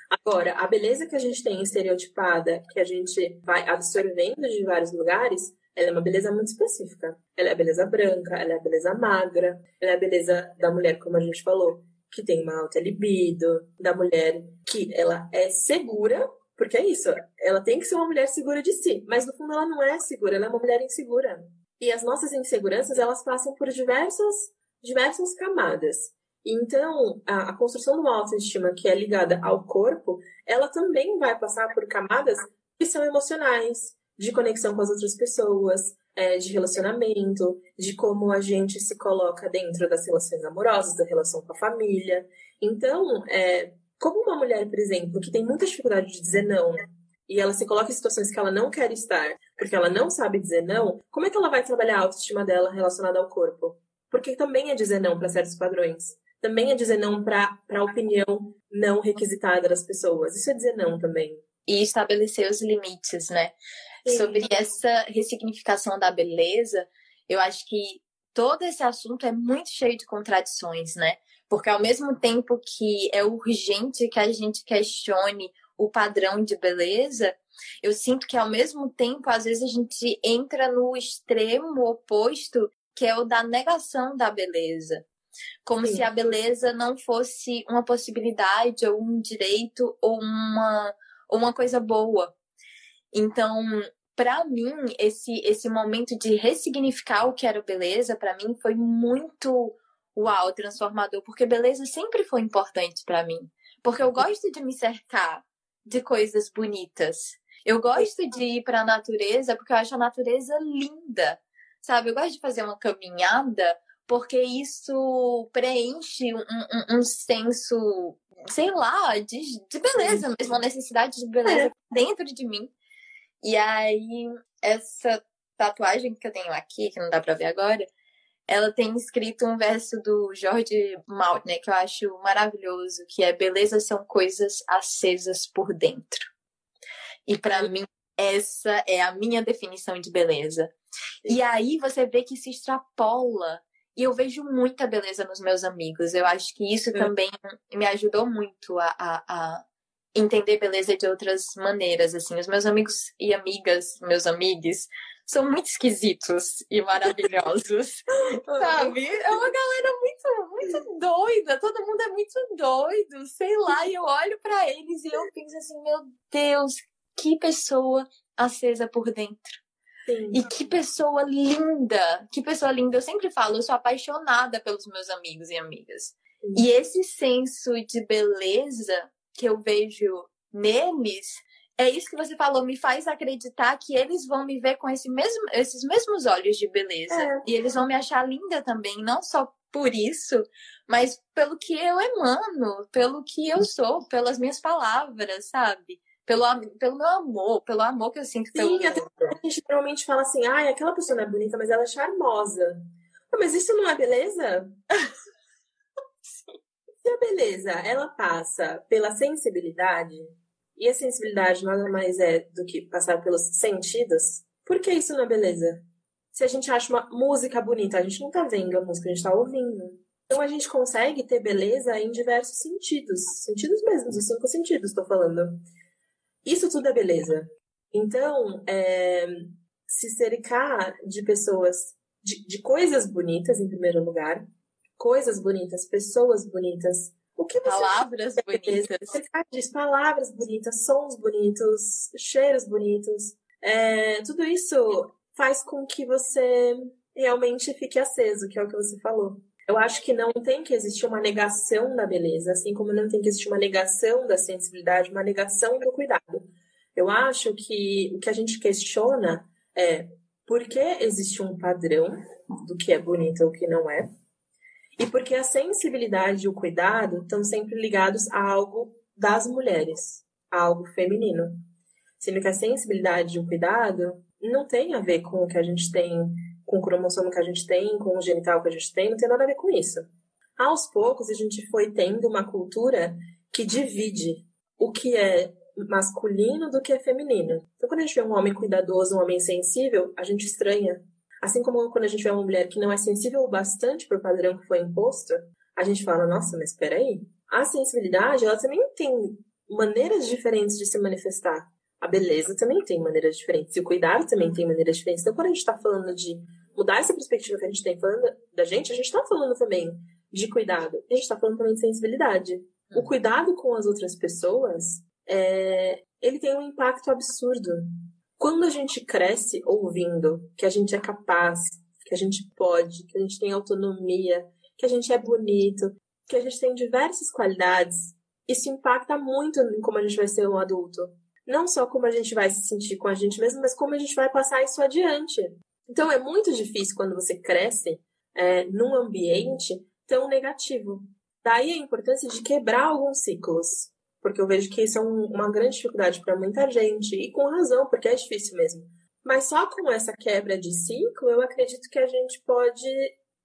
Agora, a beleza que a gente tem estereotipada, que a gente vai absorvendo de vários lugares, ela é uma beleza muito específica. Ela é a beleza branca, ela é a beleza magra, ela é a beleza da mulher, como a gente falou, que tem uma alta libido, da mulher que ela é segura, porque é isso, ela tem que ser uma mulher segura de si, mas no fundo ela não é segura, ela é uma mulher insegura. E as nossas inseguranças, elas passam por diversas, diversas camadas. Então, a, a construção de uma autoestima que é ligada ao corpo, ela também vai passar por camadas que são emocionais, de conexão com as outras pessoas, é, de relacionamento, de como a gente se coloca dentro das relações amorosas, da relação com a família. Então, é, como uma mulher, por exemplo, que tem muita dificuldade de dizer não, e ela se coloca em situações que ela não quer estar, porque ela não sabe dizer não, como é que ela vai trabalhar a autoestima dela relacionada ao corpo? Porque também é dizer não para certos padrões. Também é dizer não para a opinião não requisitada das pessoas. Isso é dizer não também. E estabelecer os limites, né? Sim. Sobre essa ressignificação da beleza, eu acho que todo esse assunto é muito cheio de contradições, né? Porque ao mesmo tempo que é urgente que a gente questione o padrão de beleza, eu sinto que ao mesmo tempo, às vezes a gente entra no extremo oposto, que é o da negação da beleza. Como Sim. se a beleza não fosse uma possibilidade, ou um direito, ou uma, ou uma coisa boa. Então, para mim, esse, esse momento de ressignificar o que era beleza, para mim, foi muito uau, transformador, porque beleza sempre foi importante para mim. Porque eu gosto de me cercar de coisas bonitas. Eu gosto de ir para a natureza porque eu acho a natureza linda, sabe? Eu gosto de fazer uma caminhada porque isso preenche um, um, um senso, sei lá, de, de beleza mesmo, uma necessidade de beleza é. dentro de mim. E aí, essa tatuagem que eu tenho aqui, que não dá pra ver agora, ela tem escrito um verso do George Maltner que eu acho maravilhoso, que é beleza são coisas acesas por dentro. E para mim essa é a minha definição de beleza. E aí você vê que se extrapola E eu vejo muita beleza nos meus amigos. Eu acho que isso é. também me ajudou muito a, a, a, entender beleza de outras maneiras. Assim, os meus amigos e amigas, meus amigos, são muito esquisitos e maravilhosos, <laughs> sabe? É uma galera muito, muito doida. Todo mundo é muito doido, sei lá. E eu olho para eles e eu penso assim, meu Deus, que pessoa acesa por dentro. Sim. E que pessoa linda! Que pessoa linda! Eu sempre falo, eu sou apaixonada pelos meus amigos e amigas. Sim. E esse senso de beleza que eu vejo neles, é isso que você falou, me faz acreditar que eles vão me ver com esse mesmo, esses mesmos olhos de beleza. É. E eles vão me achar linda também, não só por isso, mas pelo que eu emano, pelo que eu sou, pelas minhas palavras, sabe? Pelo, pelo meu amor, pelo amor que eu sinto pelo Sim, até a gente normalmente fala assim, ai, aquela pessoa não é bonita, mas ela é charmosa. Mas isso não é beleza? <laughs> Se a beleza, ela passa pela sensibilidade, e a sensibilidade nada mais é do que passar pelos sentidos, por que isso não é beleza? Se a gente acha uma música bonita, a gente não tá vendo a música, a gente tá ouvindo. Então a gente consegue ter beleza em diversos sentidos. Sentidos mesmos, os cinco sentidos, tô falando. Isso tudo é beleza. Então, é, se cercar de pessoas, de, de, coisas bonitas, em primeiro lugar, coisas bonitas, pessoas bonitas. O que palavras bonitas. Cercar de palavras bonitas, sons bonitos, cheiros bonitos. É, tudo isso faz com que você realmente fique aceso, que é o que você falou. Eu acho que não tem que existir uma negação da beleza, assim como não tem que existir uma negação da sensibilidade, uma negação do cuidado. Eu acho que o que a gente questiona é por que existe um padrão do que é bonito ou o que não é, e porque a sensibilidade e o cuidado estão sempre ligados a algo das mulheres, a algo feminino. Sendo que a sensibilidade e o cuidado não tem a ver com o que a gente tem com o cromossomo que a gente tem, com o genital que a gente tem, não tem nada a ver com isso. Aos poucos, a gente foi tendo uma cultura que divide o que é masculino do que é feminino. Então, quando a gente vê um homem cuidadoso, um homem sensível, a gente estranha. Assim como quando a gente vê uma mulher que não é sensível o bastante para o padrão que foi imposto, a gente fala, nossa, mas espera aí. A sensibilidade, ela também tem maneiras diferentes de se manifestar. A beleza também tem maneiras diferentes. E o cuidado também tem maneiras diferentes. Então, quando a gente está falando de mudar essa perspectiva que a gente tem falando da gente, a gente está falando também de cuidado. A gente está falando também de sensibilidade. O uhum. cuidado com as outras pessoas, é, ele tem um impacto absurdo. Quando a gente cresce ouvindo que a gente é capaz, que a gente pode, que a gente tem autonomia, que a gente é bonito, que a gente tem diversas qualidades, isso impacta muito em como a gente vai ser um adulto. Não só como a gente vai se sentir com a gente mesmo, mas como a gente vai passar isso adiante. Então é muito difícil quando você cresce é, num ambiente tão negativo. Daí a importância de quebrar alguns ciclos, porque eu vejo que isso é um, uma grande dificuldade para muita gente, e com razão, porque é difícil mesmo. Mas só com essa quebra de ciclo, eu acredito que a gente pode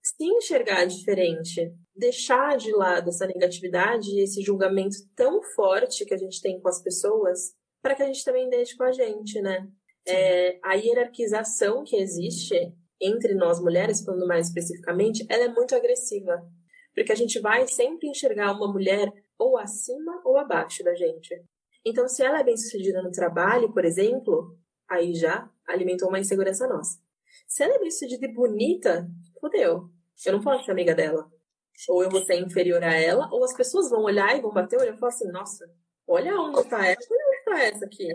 se enxergar diferente, deixar de lado essa negatividade e esse julgamento tão forte que a gente tem com as pessoas, para que a gente também deixe com a gente, né? É, a hierarquização que existe entre nós mulheres, falando mais especificamente, ela é muito agressiva. Porque a gente vai sempre enxergar uma mulher ou acima ou abaixo da gente. Então, se ela é bem sucedida no trabalho, por exemplo, aí já alimentou uma insegurança nossa. Se ela é bem sucedida e bonita, fodeu. Eu não posso ser amiga dela. Ou eu vou ser inferior a ela, ou as pessoas vão olhar e vão bater o olho e falar assim: nossa, olha onde tá essa, olha onde tá essa aqui.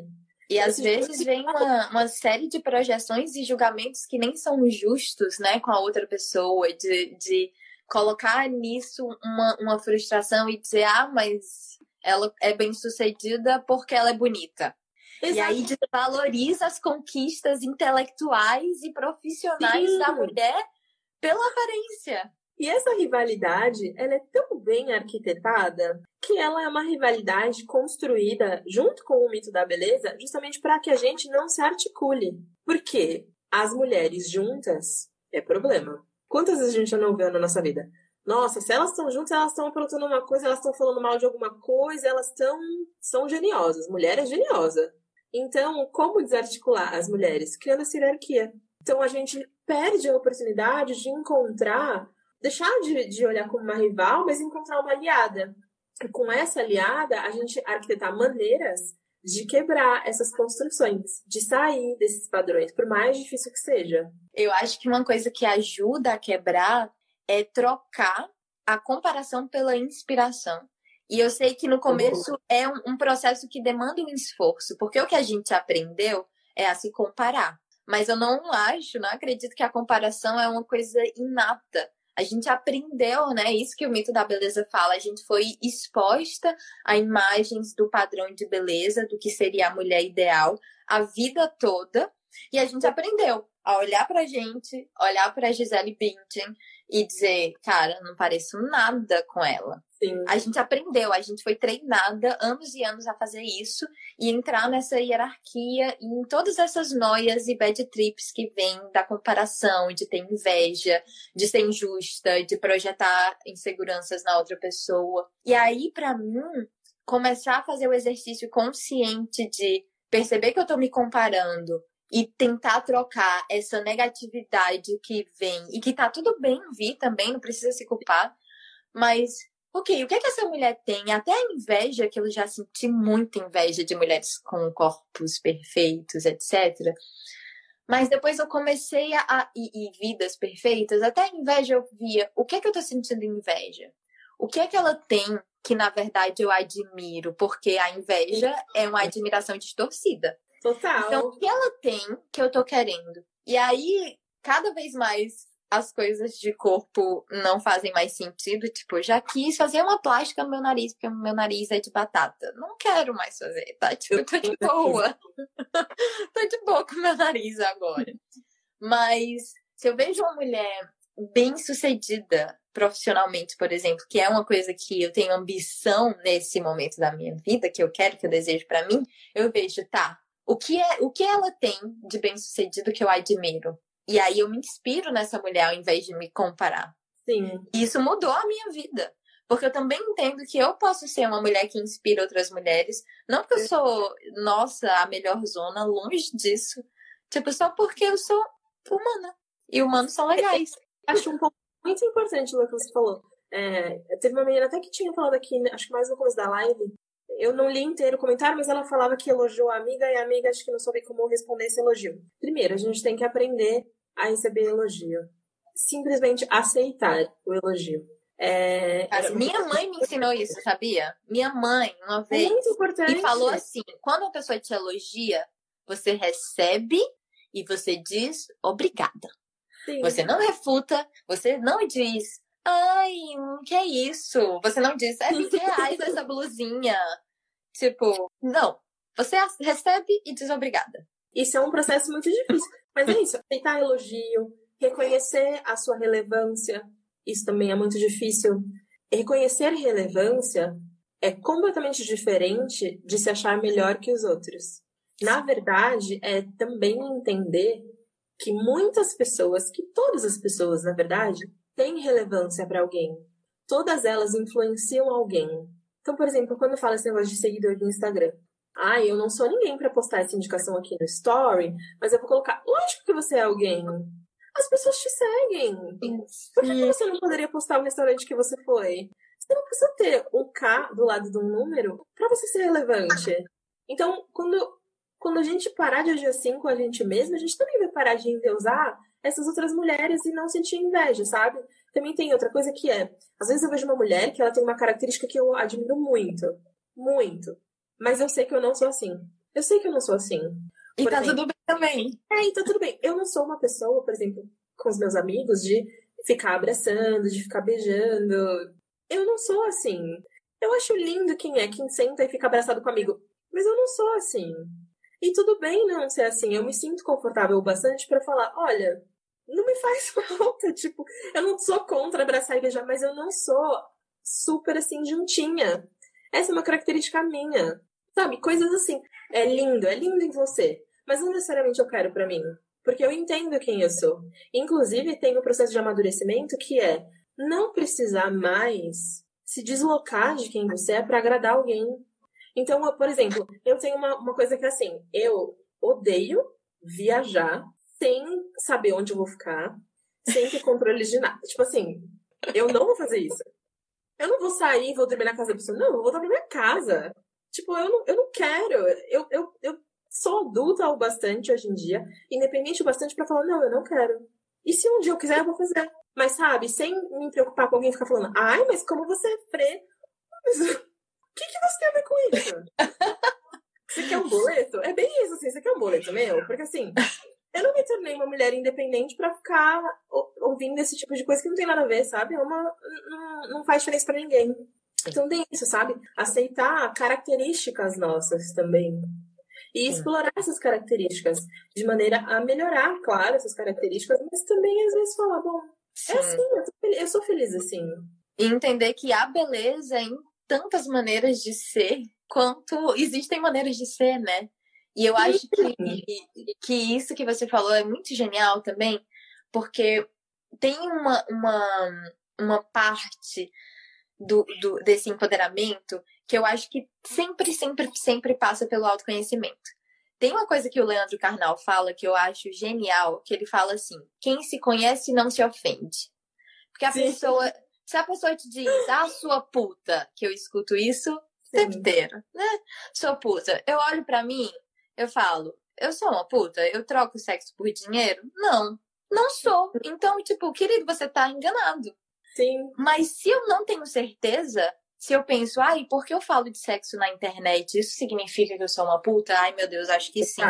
E às vezes vem uma, uma série de projeções e julgamentos que nem são justos, né, com a outra pessoa, de, de colocar nisso uma, uma frustração e dizer, ah, mas ela é bem sucedida porque ela é bonita. Exato. E aí desvaloriza as conquistas intelectuais e profissionais Sim. da mulher pela aparência. E essa rivalidade, ela é tão bem arquitetada que ela é uma rivalidade construída junto com o mito da beleza, justamente para que a gente não se articule. Porque as mulheres juntas é problema. Quantas vezes a gente já não vê na nossa vida? Nossa, se elas estão juntas, elas estão aprontando uma coisa, elas estão falando mal de alguma coisa, elas estão são geniosas. Mulher é geniosa. Então, como desarticular as mulheres? Criando essa hierarquia. Então, a gente perde a oportunidade de encontrar deixar de, de olhar como uma rival, mas encontrar uma aliada. E com essa aliada, a gente arquitetar maneiras de quebrar essas construções, de sair desses padrões, por mais difícil que seja. Eu acho que uma coisa que ajuda a quebrar é trocar a comparação pela inspiração. E eu sei que no começo é um, um processo que demanda um esforço, porque o que a gente aprendeu é a se comparar. Mas eu não acho, não acredito que a comparação é uma coisa inata a gente aprendeu, né? Isso que o mito da beleza fala. A gente foi exposta a imagens do padrão de beleza, do que seria a mulher ideal, a vida toda. E a gente aprendeu a olhar pra gente, olhar pra Gisele Bündchen e dizer, cara, não pareço nada com ela. Sim. A gente aprendeu, a gente foi treinada anos e anos a fazer isso e entrar nessa hierarquia e em todas essas noias e bad trips que vêm da comparação, de ter inveja, de ser injusta, de projetar inseguranças na outra pessoa. E aí, para mim, começar a fazer o exercício consciente de perceber que eu tô me comparando e tentar trocar essa negatividade que vem e que tá tudo bem vir também, não precisa se culpar, mas ok, o que é que essa mulher tem? Até a inveja, que eu já senti muita inveja de mulheres com corpos perfeitos, etc. Mas depois eu comecei a. E, e vidas perfeitas, até a inveja eu via. O que é que eu tô sentindo inveja? O que é que ela tem que, na verdade, eu admiro? Porque a inveja é uma admiração distorcida. Total. Então, o que ela tem que eu tô querendo? E aí, cada vez mais as coisas de corpo não fazem mais sentido. Tipo, já quis fazer uma plástica no meu nariz, porque o meu nariz é de batata. Não quero mais fazer, tá? Tipo, eu tô de boa. <laughs> tô de boa com o meu nariz agora. Mas se eu vejo uma mulher bem sucedida profissionalmente, por exemplo, que é uma coisa que eu tenho ambição nesse momento da minha vida, que eu quero, que eu desejo para mim, eu vejo, tá, o que, é, o que ela tem de bem-sucedido que eu admiro? E aí eu me inspiro nessa mulher ao invés de me comparar. Sim. E isso mudou a minha vida. Porque eu também entendo que eu posso ser uma mulher que inspira outras mulheres. Não porque eu sou, nossa, a melhor zona, longe disso. Tipo, só porque eu sou humana. E humanos são legais. <laughs> Acho um ponto muito importante, Lu, que você falou. É, teve uma menina até que tinha falado aqui, acho que mais no começo da live, eu não li inteiro o comentário, mas ela falava que elogiou a amiga e a amiga acho que não soube como responder esse elogio. Primeiro, a gente tem que aprender a receber elogio. Simplesmente aceitar o elogio. É, Cara, minha mãe me ensinou isso, sabia? Minha mãe, uma vez, muito importante. me falou assim: quando uma pessoa te elogia, você recebe e você diz obrigada. Sim. Você não refuta, você não diz, ai, que é isso? Você não diz, é 20 reais essa blusinha. Tipo, não. Você recebe e diz obrigada. Isso é um processo muito difícil. Mas é isso, aceitar elogio, reconhecer a sua relevância. Isso também é muito difícil. Reconhecer relevância é completamente diferente de se achar melhor que os outros. Na verdade, é também entender que muitas pessoas, que todas as pessoas, na verdade, têm relevância para alguém. Todas elas influenciam alguém. Então, por exemplo, quando fala esse negócio de seguidor do Instagram, ah, eu não sou ninguém para postar essa indicação aqui no Story, mas eu vou colocar. Lógico que você é alguém. As pessoas te seguem. Por que você não poderia postar o restaurante que você foi? Você não precisa ter um K do lado de um número para você ser relevante. Então, quando, quando a gente parar de agir assim com a gente mesma, a gente também vai parar de endeusar essas outras mulheres e não sentir inveja, sabe? Também tem outra coisa que é, às vezes eu vejo uma mulher que ela tem uma característica que eu admiro muito, muito. Mas eu sei que eu não sou assim. Eu sei que eu não sou assim. E por tá exemplo, tudo bem também. É, e tá tudo bem. Eu não sou uma pessoa, por exemplo, com os meus amigos, de ficar abraçando, de ficar beijando. Eu não sou assim. Eu acho lindo quem é, quem senta e fica abraçado com amigo. Mas eu não sou assim. E tudo bem não ser assim. Eu me sinto confortável bastante para falar: olha, não me faz <laughs> falta. Tipo, eu não sou contra abraçar e beijar, mas eu não sou super assim juntinha. Essa é uma característica minha. Sabe, coisas assim. É lindo, é lindo em você. Mas não necessariamente eu quero para mim. Porque eu entendo quem eu sou. Inclusive, tem o processo de amadurecimento que é não precisar mais se deslocar de quem você é para agradar alguém. Então, por exemplo, eu tenho uma, uma coisa que é assim: eu odeio viajar sem saber onde eu vou ficar, sem ter controle de nada. Tipo assim, Eu não vou fazer isso. Eu não vou sair e vou dormir na casa da pessoa. Não, eu vou voltar pra minha casa. Tipo, eu não, eu não quero. Eu, eu, eu sou adulta o bastante hoje em dia, independente o bastante para falar, não, eu não quero. E se um dia eu quiser, eu vou fazer. Mas, sabe, sem me preocupar com alguém ficar falando, ai, mas como você é fre... O que, que você tem a ver com isso? Você quer um boleto? É bem isso, assim, você quer um boleto meu? Porque assim, eu não me tornei uma mulher independente para ficar ouvindo esse tipo de coisa que não tem nada a ver, sabe? É uma, não, não faz diferença para ninguém. Então tem isso, sabe? Aceitar características nossas também. E explorar essas características de maneira a melhorar, claro, essas características, mas também às vezes falar, bom, é assim, eu, feliz, eu sou feliz assim. E entender que há beleza em tantas maneiras de ser quanto existem maneiras de ser, né? E eu acho que, que isso que você falou é muito genial também, porque tem uma, uma, uma parte do, do, desse empoderamento que eu acho que sempre, sempre, sempre passa pelo autoconhecimento. Tem uma coisa que o Leandro Carnal fala que eu acho genial, que ele fala assim: quem se conhece não se ofende. Porque a Sim. pessoa, se a pessoa te diz, ah, sua puta, que eu escuto isso o tempo inteiro, né? Sua puta, eu olho para mim, eu falo, eu sou uma puta, eu troco sexo por dinheiro? Não, não sou. Então, tipo, querido, você tá enganado. Sim. Mas se eu não tenho certeza, se eu penso, ai, por que eu falo de sexo na internet? Isso significa que eu sou uma puta? Ai, meu Deus, acho que sim.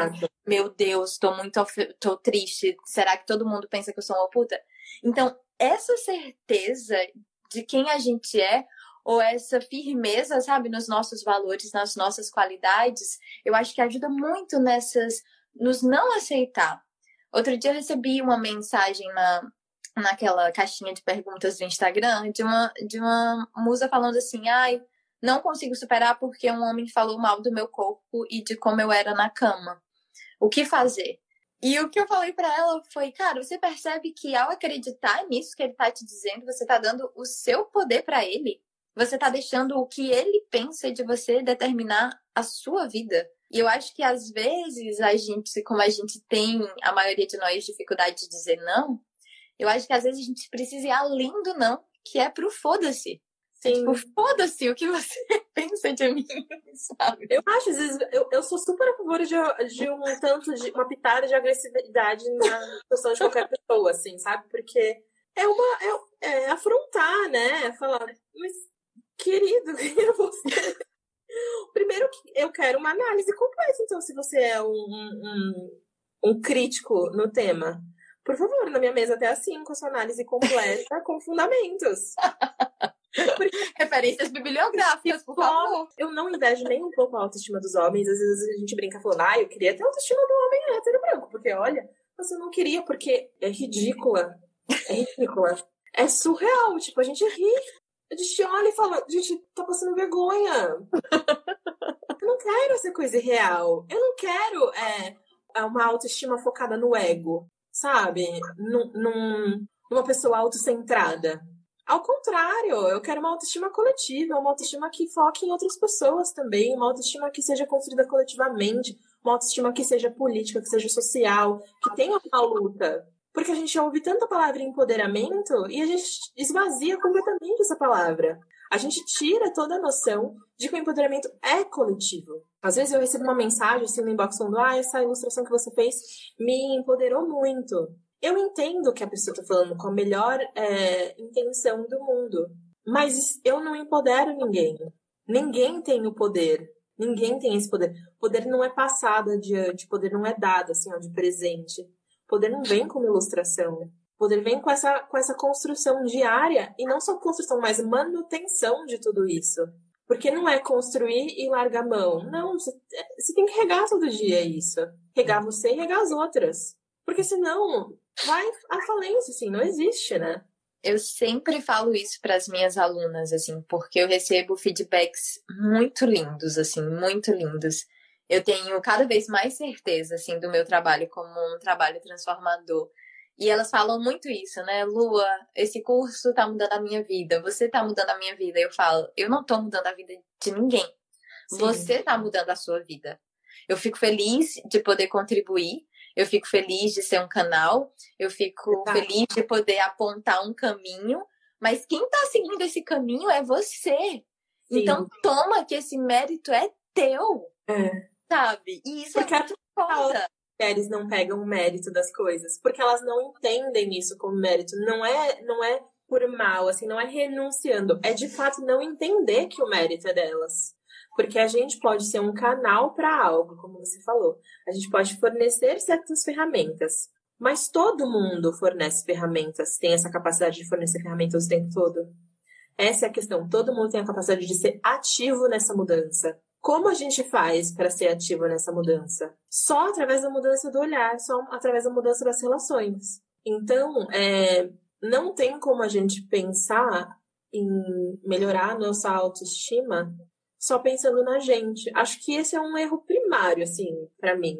Meu Deus, tô muito tô triste. Será que todo mundo pensa que eu sou uma puta? Então, essa certeza de quem a gente é, ou essa firmeza, sabe, nos nossos valores, nas nossas qualidades, eu acho que ajuda muito nessas, nos não aceitar. Outro dia eu recebi uma mensagem na, naquela caixinha de perguntas do Instagram de uma, de uma musa falando assim: ai, não consigo superar porque um homem falou mal do meu corpo e de como eu era na cama. O que fazer? E o que eu falei para ela foi, cara, você percebe que ao acreditar nisso que ele tá te dizendo, você tá dando o seu poder para ele. Você tá deixando o que ele pensa de você determinar a sua vida. E eu acho que às vezes a gente, como a gente tem, a maioria de nós, dificuldade de dizer não, eu acho que às vezes a gente precisa ir além do não, que é pro foda-se. É, tipo, foda-se o que você <laughs> pensa de mim, sabe? Eu acho, às vezes, eu, eu sou super a favor de, de um tanto de uma pitada de agressividade na questão de qualquer pessoa, assim, sabe? Porque é uma. É, é afrontar, né? É falar, mas, querido, <laughs> quem é você? Primeiro, eu quero uma análise completa. Então, se você é um, um, um crítico no tema, por favor, na minha mesa até assim, com a sua análise completa, com fundamentos. <laughs> Porque... Referências bibliográficas, por favor. Eu não invejo nem um pouco a autoestima dos homens. Às vezes a gente brinca falando, ah, eu queria ter a autoestima do homem hétero branco. Porque, olha, você não queria, porque é ridícula. É ridícula. É surreal. Tipo, a gente ri. A gente olha e fala, gente, tá passando vergonha. eu não quero essa coisa real. Eu não quero é, uma autoestima focada no ego sabe? Num, numa pessoa autocentrada. Ao contrário, eu quero uma autoestima coletiva, uma autoestima que foque em outras pessoas também, uma autoestima que seja construída coletivamente, uma autoestima que seja política, que seja social, que tenha uma luta. Porque a gente ouve tanta palavra empoderamento e a gente esvazia completamente essa palavra. A gente tira toda a noção de que o empoderamento é coletivo. Às vezes eu recebo uma mensagem assim no inbox falando: ah, essa ilustração que você fez me empoderou muito. Eu entendo que a pessoa está falando com a melhor é, intenção do mundo, mas eu não empodero ninguém. Ninguém tem o poder. Ninguém tem esse poder. Poder não é passado adiante, poder não é dado assim, de presente. Poder não vem como ilustração. Poder vem com essa, com essa construção diária, e não só construção, mas manutenção de tudo isso. Porque não é construir e largar a mão. Não, você, você tem que regar todo dia isso. Regar você e regar as outras. Porque senão vai à falência, assim, não existe, né? Eu sempre falo isso para as minhas alunas, assim, porque eu recebo feedbacks muito lindos, assim, muito lindos. Eu tenho cada vez mais certeza, assim, do meu trabalho como um trabalho transformador. E elas falam muito isso, né? Lua, esse curso tá mudando a minha vida, você tá mudando a minha vida. Eu falo, eu não tô mudando a vida de ninguém. Sim. Você tá mudando a sua vida. Eu fico feliz de poder contribuir, eu fico feliz de ser um canal, eu fico feliz de poder apontar um caminho, Mas quem tá seguindo esse caminho é você. Sim. Então toma que esse mérito é teu. É. Sabe? E isso é Porque é muito foda. Mulheres não pegam o mérito das coisas, porque elas não entendem isso como mérito. Não é, não é por mal, assim, não é renunciando, é de fato não entender que o mérito é delas. Porque a gente pode ser um canal para algo, como você falou. A gente pode fornecer certas ferramentas. Mas todo mundo fornece ferramentas, tem essa capacidade de fornecer ferramentas o tempo todo. Essa é a questão. Todo mundo tem a capacidade de ser ativo nessa mudança. Como a gente faz para ser ativo nessa mudança? Só através da mudança do olhar, só através da mudança das relações. Então, é, não tem como a gente pensar em melhorar a nossa autoestima só pensando na gente. Acho que esse é um erro primário, assim, para mim.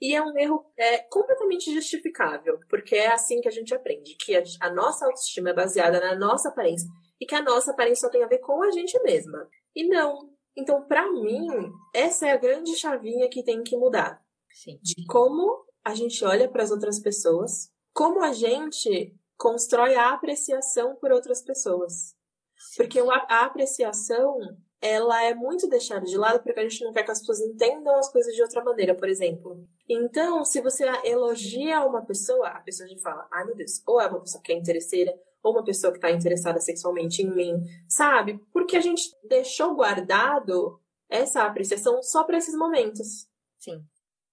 E é um erro é, completamente justificável, porque é assim que a gente aprende, que a, a nossa autoestima é baseada na nossa aparência e que a nossa aparência só tem a ver com a gente mesma. E não. Então, para mim, essa é a grande chavinha que tem que mudar. Sim. De como a gente olha para as outras pessoas, como a gente constrói a apreciação por outras pessoas. Porque a apreciação ela é muito deixada de lado porque a gente não quer que as pessoas entendam as coisas de outra maneira, por exemplo. Então, se você elogia uma pessoa, a pessoa já fala, ai meu Deus, ou é uma pessoa que é interesseira, ou uma pessoa que está interessada sexualmente em mim, sabe? Porque a gente deixou guardado essa apreciação só para esses momentos. Sim.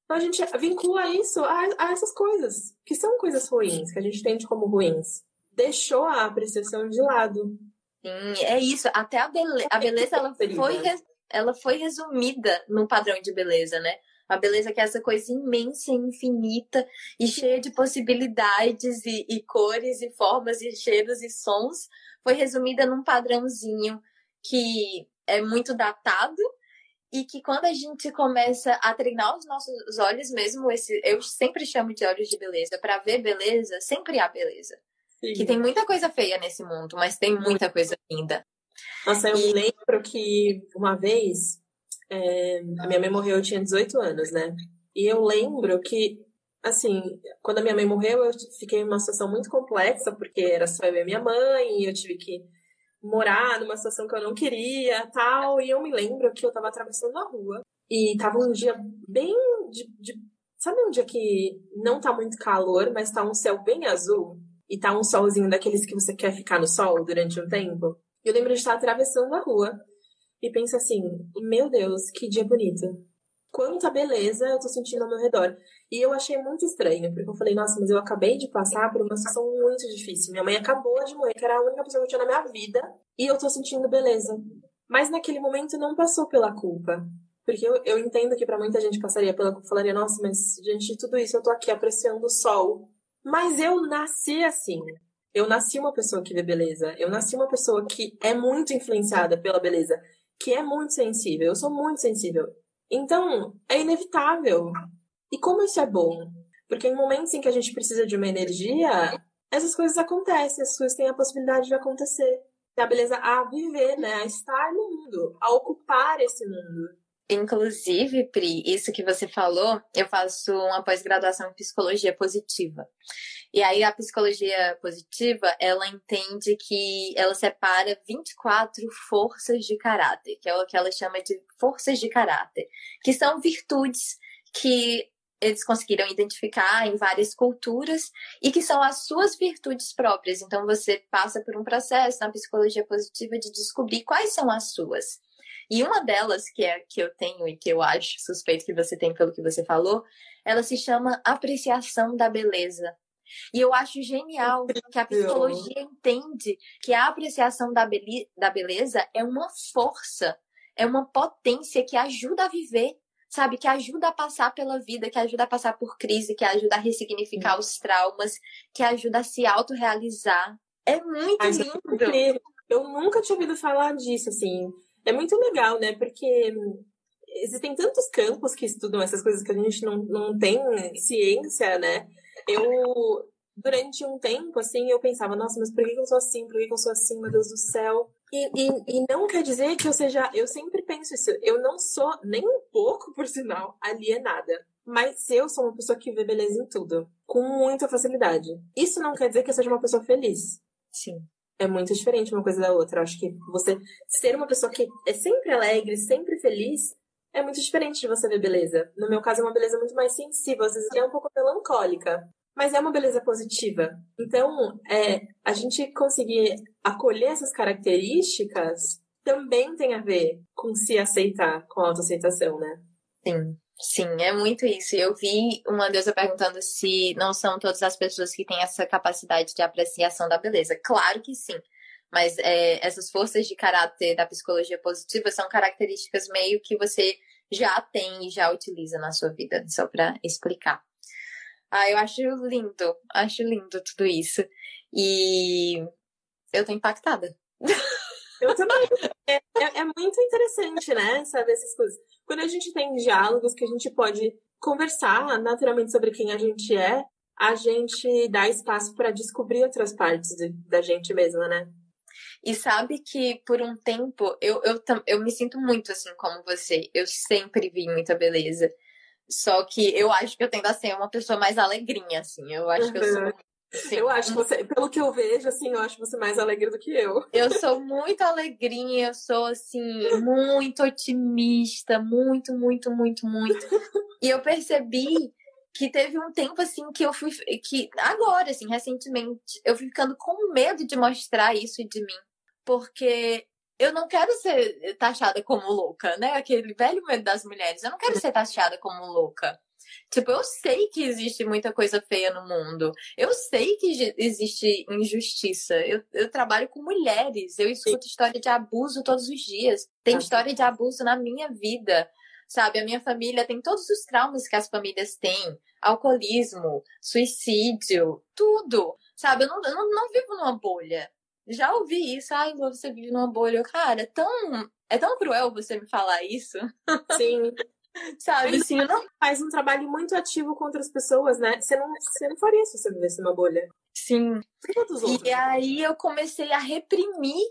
Então a gente vincula isso a, a essas coisas, que são coisas ruins, que a gente entende como ruins. Deixou a apreciação de lado. Sim, é isso. Até a, bele... a beleza ela foi, ela foi resumida no padrão de beleza, né? A beleza que é essa coisa imensa, infinita e cheia de possibilidades e, e, cores e formas e cheiros e sons, foi resumida num padrãozinho que é muito datado e que quando a gente começa a treinar os nossos olhos mesmo, esse, eu sempre chamo de olhos de beleza, para ver beleza, sempre há beleza. Sim. Que tem muita coisa feia nesse mundo, mas tem muita coisa linda. Nossa, eu e... lembro que uma vez é, a minha mãe morreu, eu tinha 18 anos, né? E eu lembro que, assim, quando a minha mãe morreu, eu fiquei em uma situação muito complexa, porque era só eu e minha mãe, e eu tive que morar numa situação que eu não queria, tal. E eu me lembro que eu tava atravessando a rua, e tava um dia bem de, de Sabe um dia que não tá muito calor, mas tá um céu bem azul? e tá um solzinho daqueles que você quer ficar no sol durante um tempo. Eu lembro de estar atravessando a rua e penso assim: meu Deus, que dia bonito. Quanta beleza eu tô sentindo ao meu redor. E eu achei muito estranho, porque eu falei, nossa, mas eu acabei de passar por uma situação muito difícil. Minha mãe acabou de morrer, que era a única pessoa que eu tinha na minha vida, e eu tô sentindo beleza. Mas naquele momento não passou pela culpa. Porque eu, eu entendo que para muita gente passaria pela culpa, falaria, nossa, mas diante de tudo isso eu tô aqui apreciando o sol, mas eu nasci assim. Eu nasci uma pessoa que vê beleza. Eu nasci uma pessoa que é muito influenciada pela beleza, que é muito sensível. Eu sou muito sensível. Então, é inevitável. E como isso é bom? Porque em momentos em que a gente precisa de uma energia, essas coisas acontecem, essas coisas têm a possibilidade de acontecer. a beleza a viver, né? A estar no mundo, a ocupar esse mundo. Inclusive, Pri, isso que você falou, eu faço uma pós-graduação em psicologia positiva. E aí a psicologia positiva, ela entende que ela separa 24 forças de caráter, que é o que ela chama de forças de caráter, que são virtudes que eles conseguiram identificar em várias culturas e que são as suas virtudes próprias. Então você passa por um processo na psicologia positiva de descobrir quais são as suas. E uma delas, que é que eu tenho e que eu acho suspeito que você tem pelo que você falou, ela se chama apreciação da beleza. E eu acho genial que a psicologia entende que a apreciação da, be da beleza é uma força, é uma potência que ajuda a viver, sabe? Que ajuda a passar pela vida, que ajuda a passar por crise, que ajuda a ressignificar os traumas, que ajuda a se autorrealizar. É muito Ai, lindo. Eu nunca tinha ouvido falar disso, assim. É muito legal, né? Porque existem tantos campos que estudam essas coisas que a gente não, não tem ciência, né? Eu, durante um tempo, assim, eu pensava, nossa, mas por que eu sou assim? Por que eu sou assim, meu Deus do céu? E, e, e não quer dizer que eu seja. Eu sempre penso isso. Eu não sou nem um pouco, por sinal, alienada. Mas eu sou uma pessoa que vê beleza em tudo, com muita facilidade. Isso não quer dizer que eu seja uma pessoa feliz. Sim. É muito diferente uma coisa da outra. Eu acho que você ser uma pessoa que é sempre alegre, sempre feliz, é muito diferente de você ver beleza. No meu caso, é uma beleza muito mais sensível, às vezes é um pouco melancólica, mas é uma beleza positiva. Então, é, a gente conseguir acolher essas características também tem a ver com se aceitar, com a autoaceitação, né? Sim. Sim, é muito isso. Eu vi uma deusa perguntando se não são todas as pessoas que têm essa capacidade de apreciação da beleza. Claro que sim. Mas é, essas forças de caráter da psicologia positiva são características meio que você já tem e já utiliza na sua vida, só para explicar. Ah, eu acho lindo, acho lindo tudo isso. E eu tô impactada. Eu também. É, é, é, muito interessante, né? Saber essas coisas. Quando a gente tem diálogos que a gente pode conversar naturalmente sobre quem a gente é, a gente dá espaço para descobrir outras partes de, da gente mesma, né? E sabe que por um tempo eu, eu, eu me sinto muito assim como você. Eu sempre vi muita beleza. Só que eu acho que eu tendo a ser uma pessoa mais alegrinha, assim. Eu acho uhum. que eu sou Sim. Eu acho você, pelo que eu vejo, assim, eu acho você mais alegre do que eu. Eu sou muito alegrinha, eu sou, assim, muito otimista, muito, muito, muito, muito. E eu percebi que teve um tempo, assim, que eu fui, que agora, assim, recentemente, eu fui ficando com medo de mostrar isso de mim. Porque eu não quero ser taxada como louca, né? Aquele velho medo das mulheres. Eu não quero ser taxada como louca. Tipo, eu sei que existe muita coisa feia no mundo. Eu sei que existe injustiça. Eu, eu trabalho com mulheres. Eu escuto Sim. história de abuso todos os dias. Tem ah. história de abuso na minha vida. Sabe, a minha família tem todos os traumas que as famílias têm: alcoolismo, suicídio, tudo. Sabe, eu não, eu não, não vivo numa bolha. Já ouvi isso, ai, você vive numa bolha. Cara, é tão, é tão cruel você me falar isso. Sim. <laughs> Sabe, assim, não faz um trabalho muito ativo com outras pessoas, né? Você não, você não faria se você vivesse numa bolha. Sim. E aí eu comecei a reprimir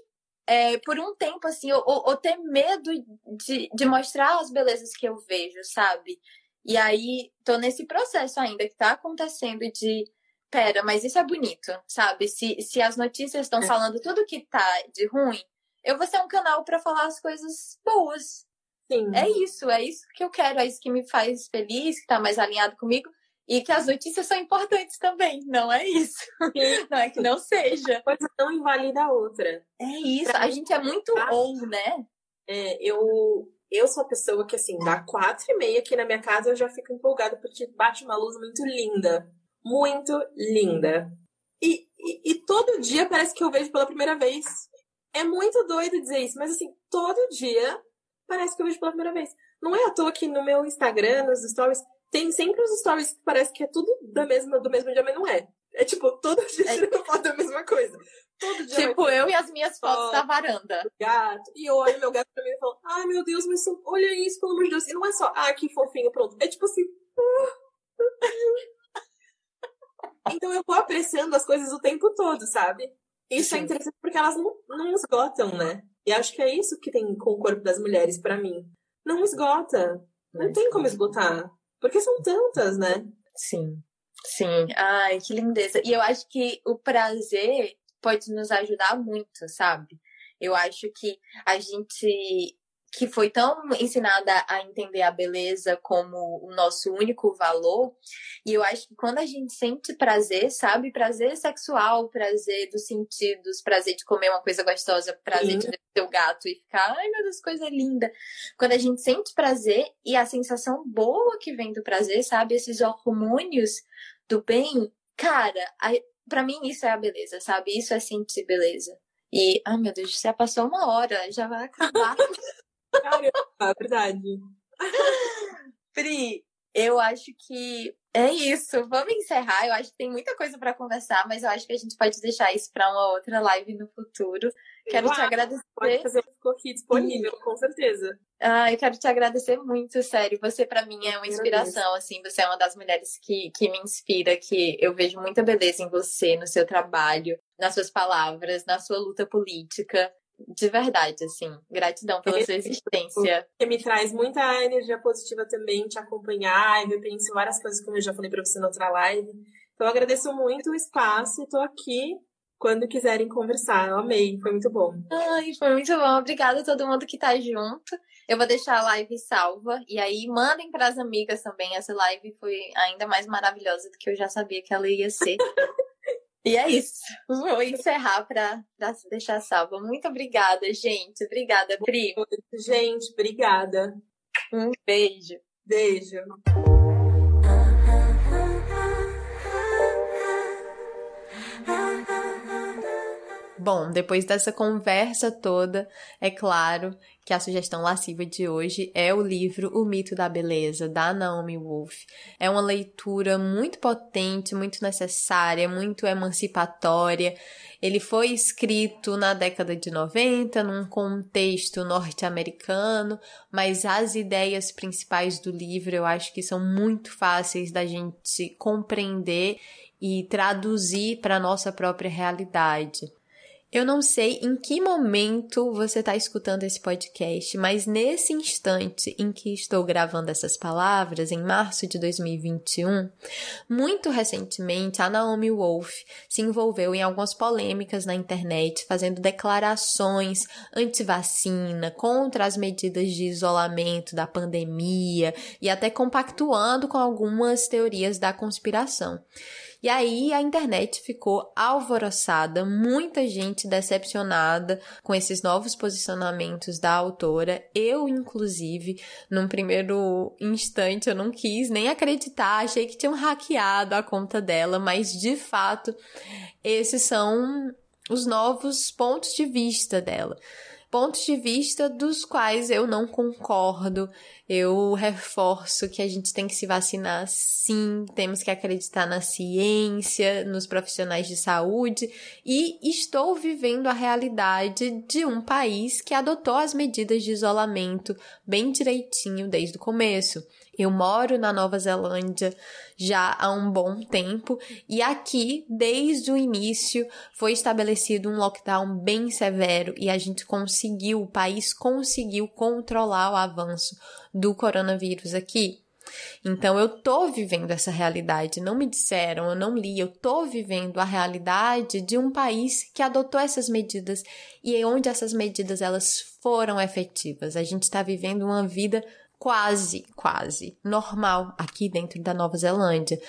é, por um tempo, assim, ou, ou, ter medo de, de mostrar as belezas que eu vejo, sabe? E aí tô nesse processo ainda que tá acontecendo de pera, mas isso é bonito, sabe? Se, se as notícias estão é. falando tudo que tá de ruim, eu vou ser um canal para falar as coisas boas, Sim. É isso, é isso que eu quero, é isso que me faz feliz, que tá mais alinhado comigo. E que as notícias são importantes também, não é isso. <laughs> Não é que não seja. Uma coisa não invalida a outra. É isso, pra a gente é muito ou, né? É, eu, eu sou a pessoa que, assim, dá quatro e meia aqui na minha casa eu já fico empolgada porque bate uma luz muito linda. Muito linda. E, e, e todo dia parece que eu vejo pela primeira vez. É muito doido dizer isso, mas assim, todo dia parece que eu vejo pela primeira vez. Não é à toa que no meu Instagram, nos stories, tem sempre os stories que parece que é tudo da mesma, do mesmo dia, mas não é. É tipo, todo dia é. <laughs> tirando foto da mesma coisa. Todo dia. Tipo, eu e as minhas fotos da varanda. Gato. E eu olho meu gato pra mim e falo, ai meu Deus, mas olha isso, pelo amor de Deus. E não é só, ah, que fofinho, pronto. É tipo assim. então eu vou apreciando as coisas o tempo todo, sabe? Isso é Sim. é interessante porque elas não, não esgotam, né? E acho que é isso que tem com o corpo das mulheres para mim. Não esgota. Não, não tem como esgotar. Porque são tantas, né? Sim. Sim. Ai, que lindeza. E eu acho que o prazer pode nos ajudar muito, sabe? Eu acho que a gente que foi tão ensinada a entender a beleza como o nosso único valor. E eu acho que quando a gente sente prazer, sabe? Prazer sexual, prazer dos sentidos, prazer de comer uma coisa gostosa, prazer Sim. de ver seu gato e ficar, ai meu Deus, coisa linda. Quando a gente sente prazer e a sensação boa que vem do prazer, sabe? Esses hormônios do bem, cara, para mim isso é a beleza, sabe? Isso é sentir beleza. E, ai meu Deus, já passou uma hora, já vai acabar. <laughs> Caramba, é verdade. Pri, eu acho que é isso. Vamos encerrar. Eu acho que tem muita coisa para conversar, mas eu acho que a gente pode deixar isso para uma outra live no futuro. Quero te agradecer. Pode fazer, ficou aqui disponível, com certeza. Ah, eu quero te agradecer muito, sério. Você para mim é uma inspiração, assim. Você é uma das mulheres que, que me inspira, que eu vejo muita beleza em você, no seu trabalho, nas suas palavras, na sua luta política de verdade, assim. Gratidão pela sua existência. Que me traz muita energia positiva também, te acompanhar e penso várias coisas, como eu já falei pra você na outra live. Então, eu agradeço muito o espaço e tô aqui quando quiserem conversar. Eu amei, foi muito bom. Ai, foi muito bom. Obrigada a todo mundo que tá junto. Eu vou deixar a live salva e aí mandem para as amigas também. Essa live foi ainda mais maravilhosa do que eu já sabia que ela ia ser. <laughs> e é isso. Vou encerrar para deixar salva. Muito obrigada, gente. Obrigada, Pri. Gente, obrigada. Um beijo. Beijo. Bom, depois dessa conversa toda, é claro que a sugestão lasciva de hoje é o livro O Mito da Beleza, da Naomi Wolf. É uma leitura muito potente, muito necessária, muito emancipatória. Ele foi escrito na década de 90, num contexto norte-americano, mas as ideias principais do livro eu acho que são muito fáceis da gente compreender e traduzir para a nossa própria realidade. Eu não sei em que momento você está escutando esse podcast, mas nesse instante em que estou gravando essas palavras, em março de 2021, muito recentemente a Naomi Wolf se envolveu em algumas polêmicas na internet, fazendo declarações anti-vacina, contra as medidas de isolamento da pandemia e até compactuando com algumas teorias da conspiração. E aí a internet ficou alvoroçada, muita gente decepcionada com esses novos posicionamentos da autora. Eu, inclusive, num primeiro instante, eu não quis nem acreditar, achei que tinham hackeado a conta dela, mas de fato, esses são os novos pontos de vista dela pontos de vista dos quais eu não concordo. Eu reforço que a gente tem que se vacinar sim, temos que acreditar na ciência, nos profissionais de saúde. E estou vivendo a realidade de um país que adotou as medidas de isolamento bem direitinho desde o começo. Eu moro na Nova Zelândia já há um bom tempo. E aqui, desde o início, foi estabelecido um lockdown bem severo. E a gente conseguiu, o país conseguiu controlar o avanço do coronavírus aqui. Então eu tô vivendo essa realidade, não me disseram, eu não li, eu tô vivendo a realidade de um país que adotou essas medidas e é onde essas medidas elas foram efetivas. A gente está vivendo uma vida quase, quase normal aqui dentro da Nova Zelândia.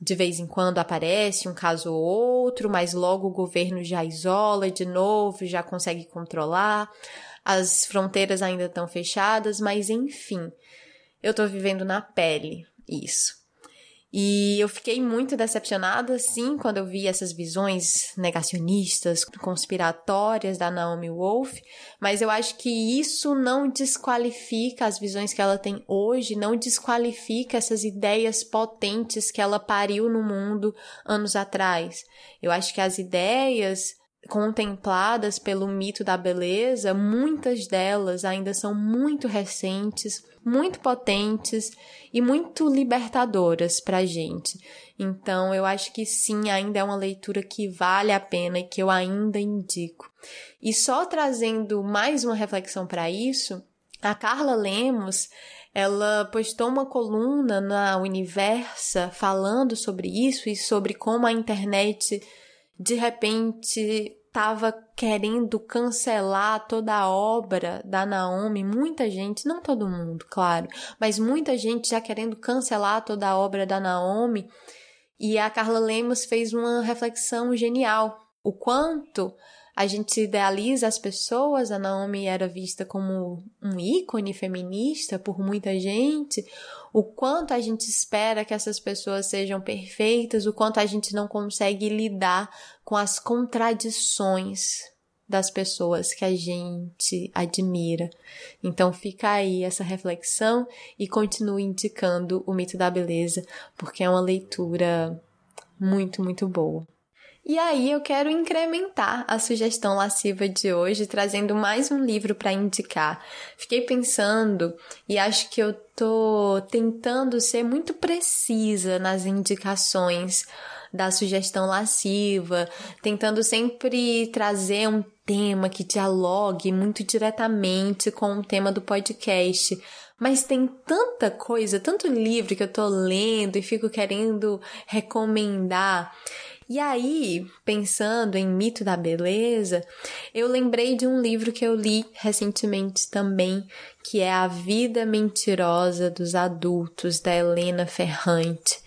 De vez em quando aparece um caso ou outro, mas logo o governo já isola de novo, já consegue controlar. As fronteiras ainda estão fechadas, mas enfim, eu tô vivendo na pele isso. E eu fiquei muito decepcionada, sim, quando eu vi essas visões negacionistas, conspiratórias da Naomi Wolf, mas eu acho que isso não desqualifica as visões que ela tem hoje, não desqualifica essas ideias potentes que ela pariu no mundo anos atrás. Eu acho que as ideias contempladas pelo mito da beleza, muitas delas ainda são muito recentes, muito potentes e muito libertadoras para a gente. Então, eu acho que sim, ainda é uma leitura que vale a pena e que eu ainda indico. E só trazendo mais uma reflexão para isso, a Carla Lemos ela postou uma coluna na Universa falando sobre isso e sobre como a internet de repente estava querendo cancelar toda a obra da Naomi, muita gente, não todo mundo, claro, mas muita gente já querendo cancelar toda a obra da Naomi. E a Carla Lemos fez uma reflexão genial. O quanto a gente idealiza as pessoas, a Naomi era vista como um ícone feminista por muita gente, o quanto a gente espera que essas pessoas sejam perfeitas, o quanto a gente não consegue lidar com as contradições das pessoas que a gente admira. Então fica aí essa reflexão e continue indicando o mito da beleza, porque é uma leitura muito, muito boa. E aí eu quero incrementar a sugestão lasciva de hoje, trazendo mais um livro para indicar. Fiquei pensando e acho que eu tô tentando ser muito precisa nas indicações da sugestão lasciva, tentando sempre trazer um tema que dialogue muito diretamente com o tema do podcast. Mas tem tanta coisa, tanto livro que eu tô lendo e fico querendo recomendar E aí, pensando em mito da beleza, eu lembrei de um livro que eu li recentemente também, que é A Vida Mentirosa dos Adultos, da Helena Ferrante,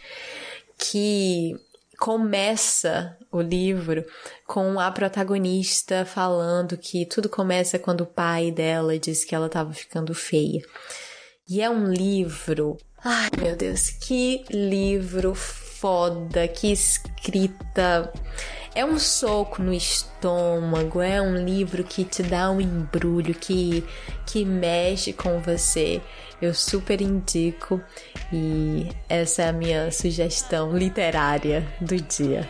que começa o livro com a protagonista falando que tudo começa quando o pai dela diz que ela estava ficando feia. E é um livro. Ai, meu Deus, que livro foda, que escrita. É um soco no estômago, é um livro que te dá um embrulho, que, que mexe com você. Eu super indico e essa é a minha sugestão literária do dia.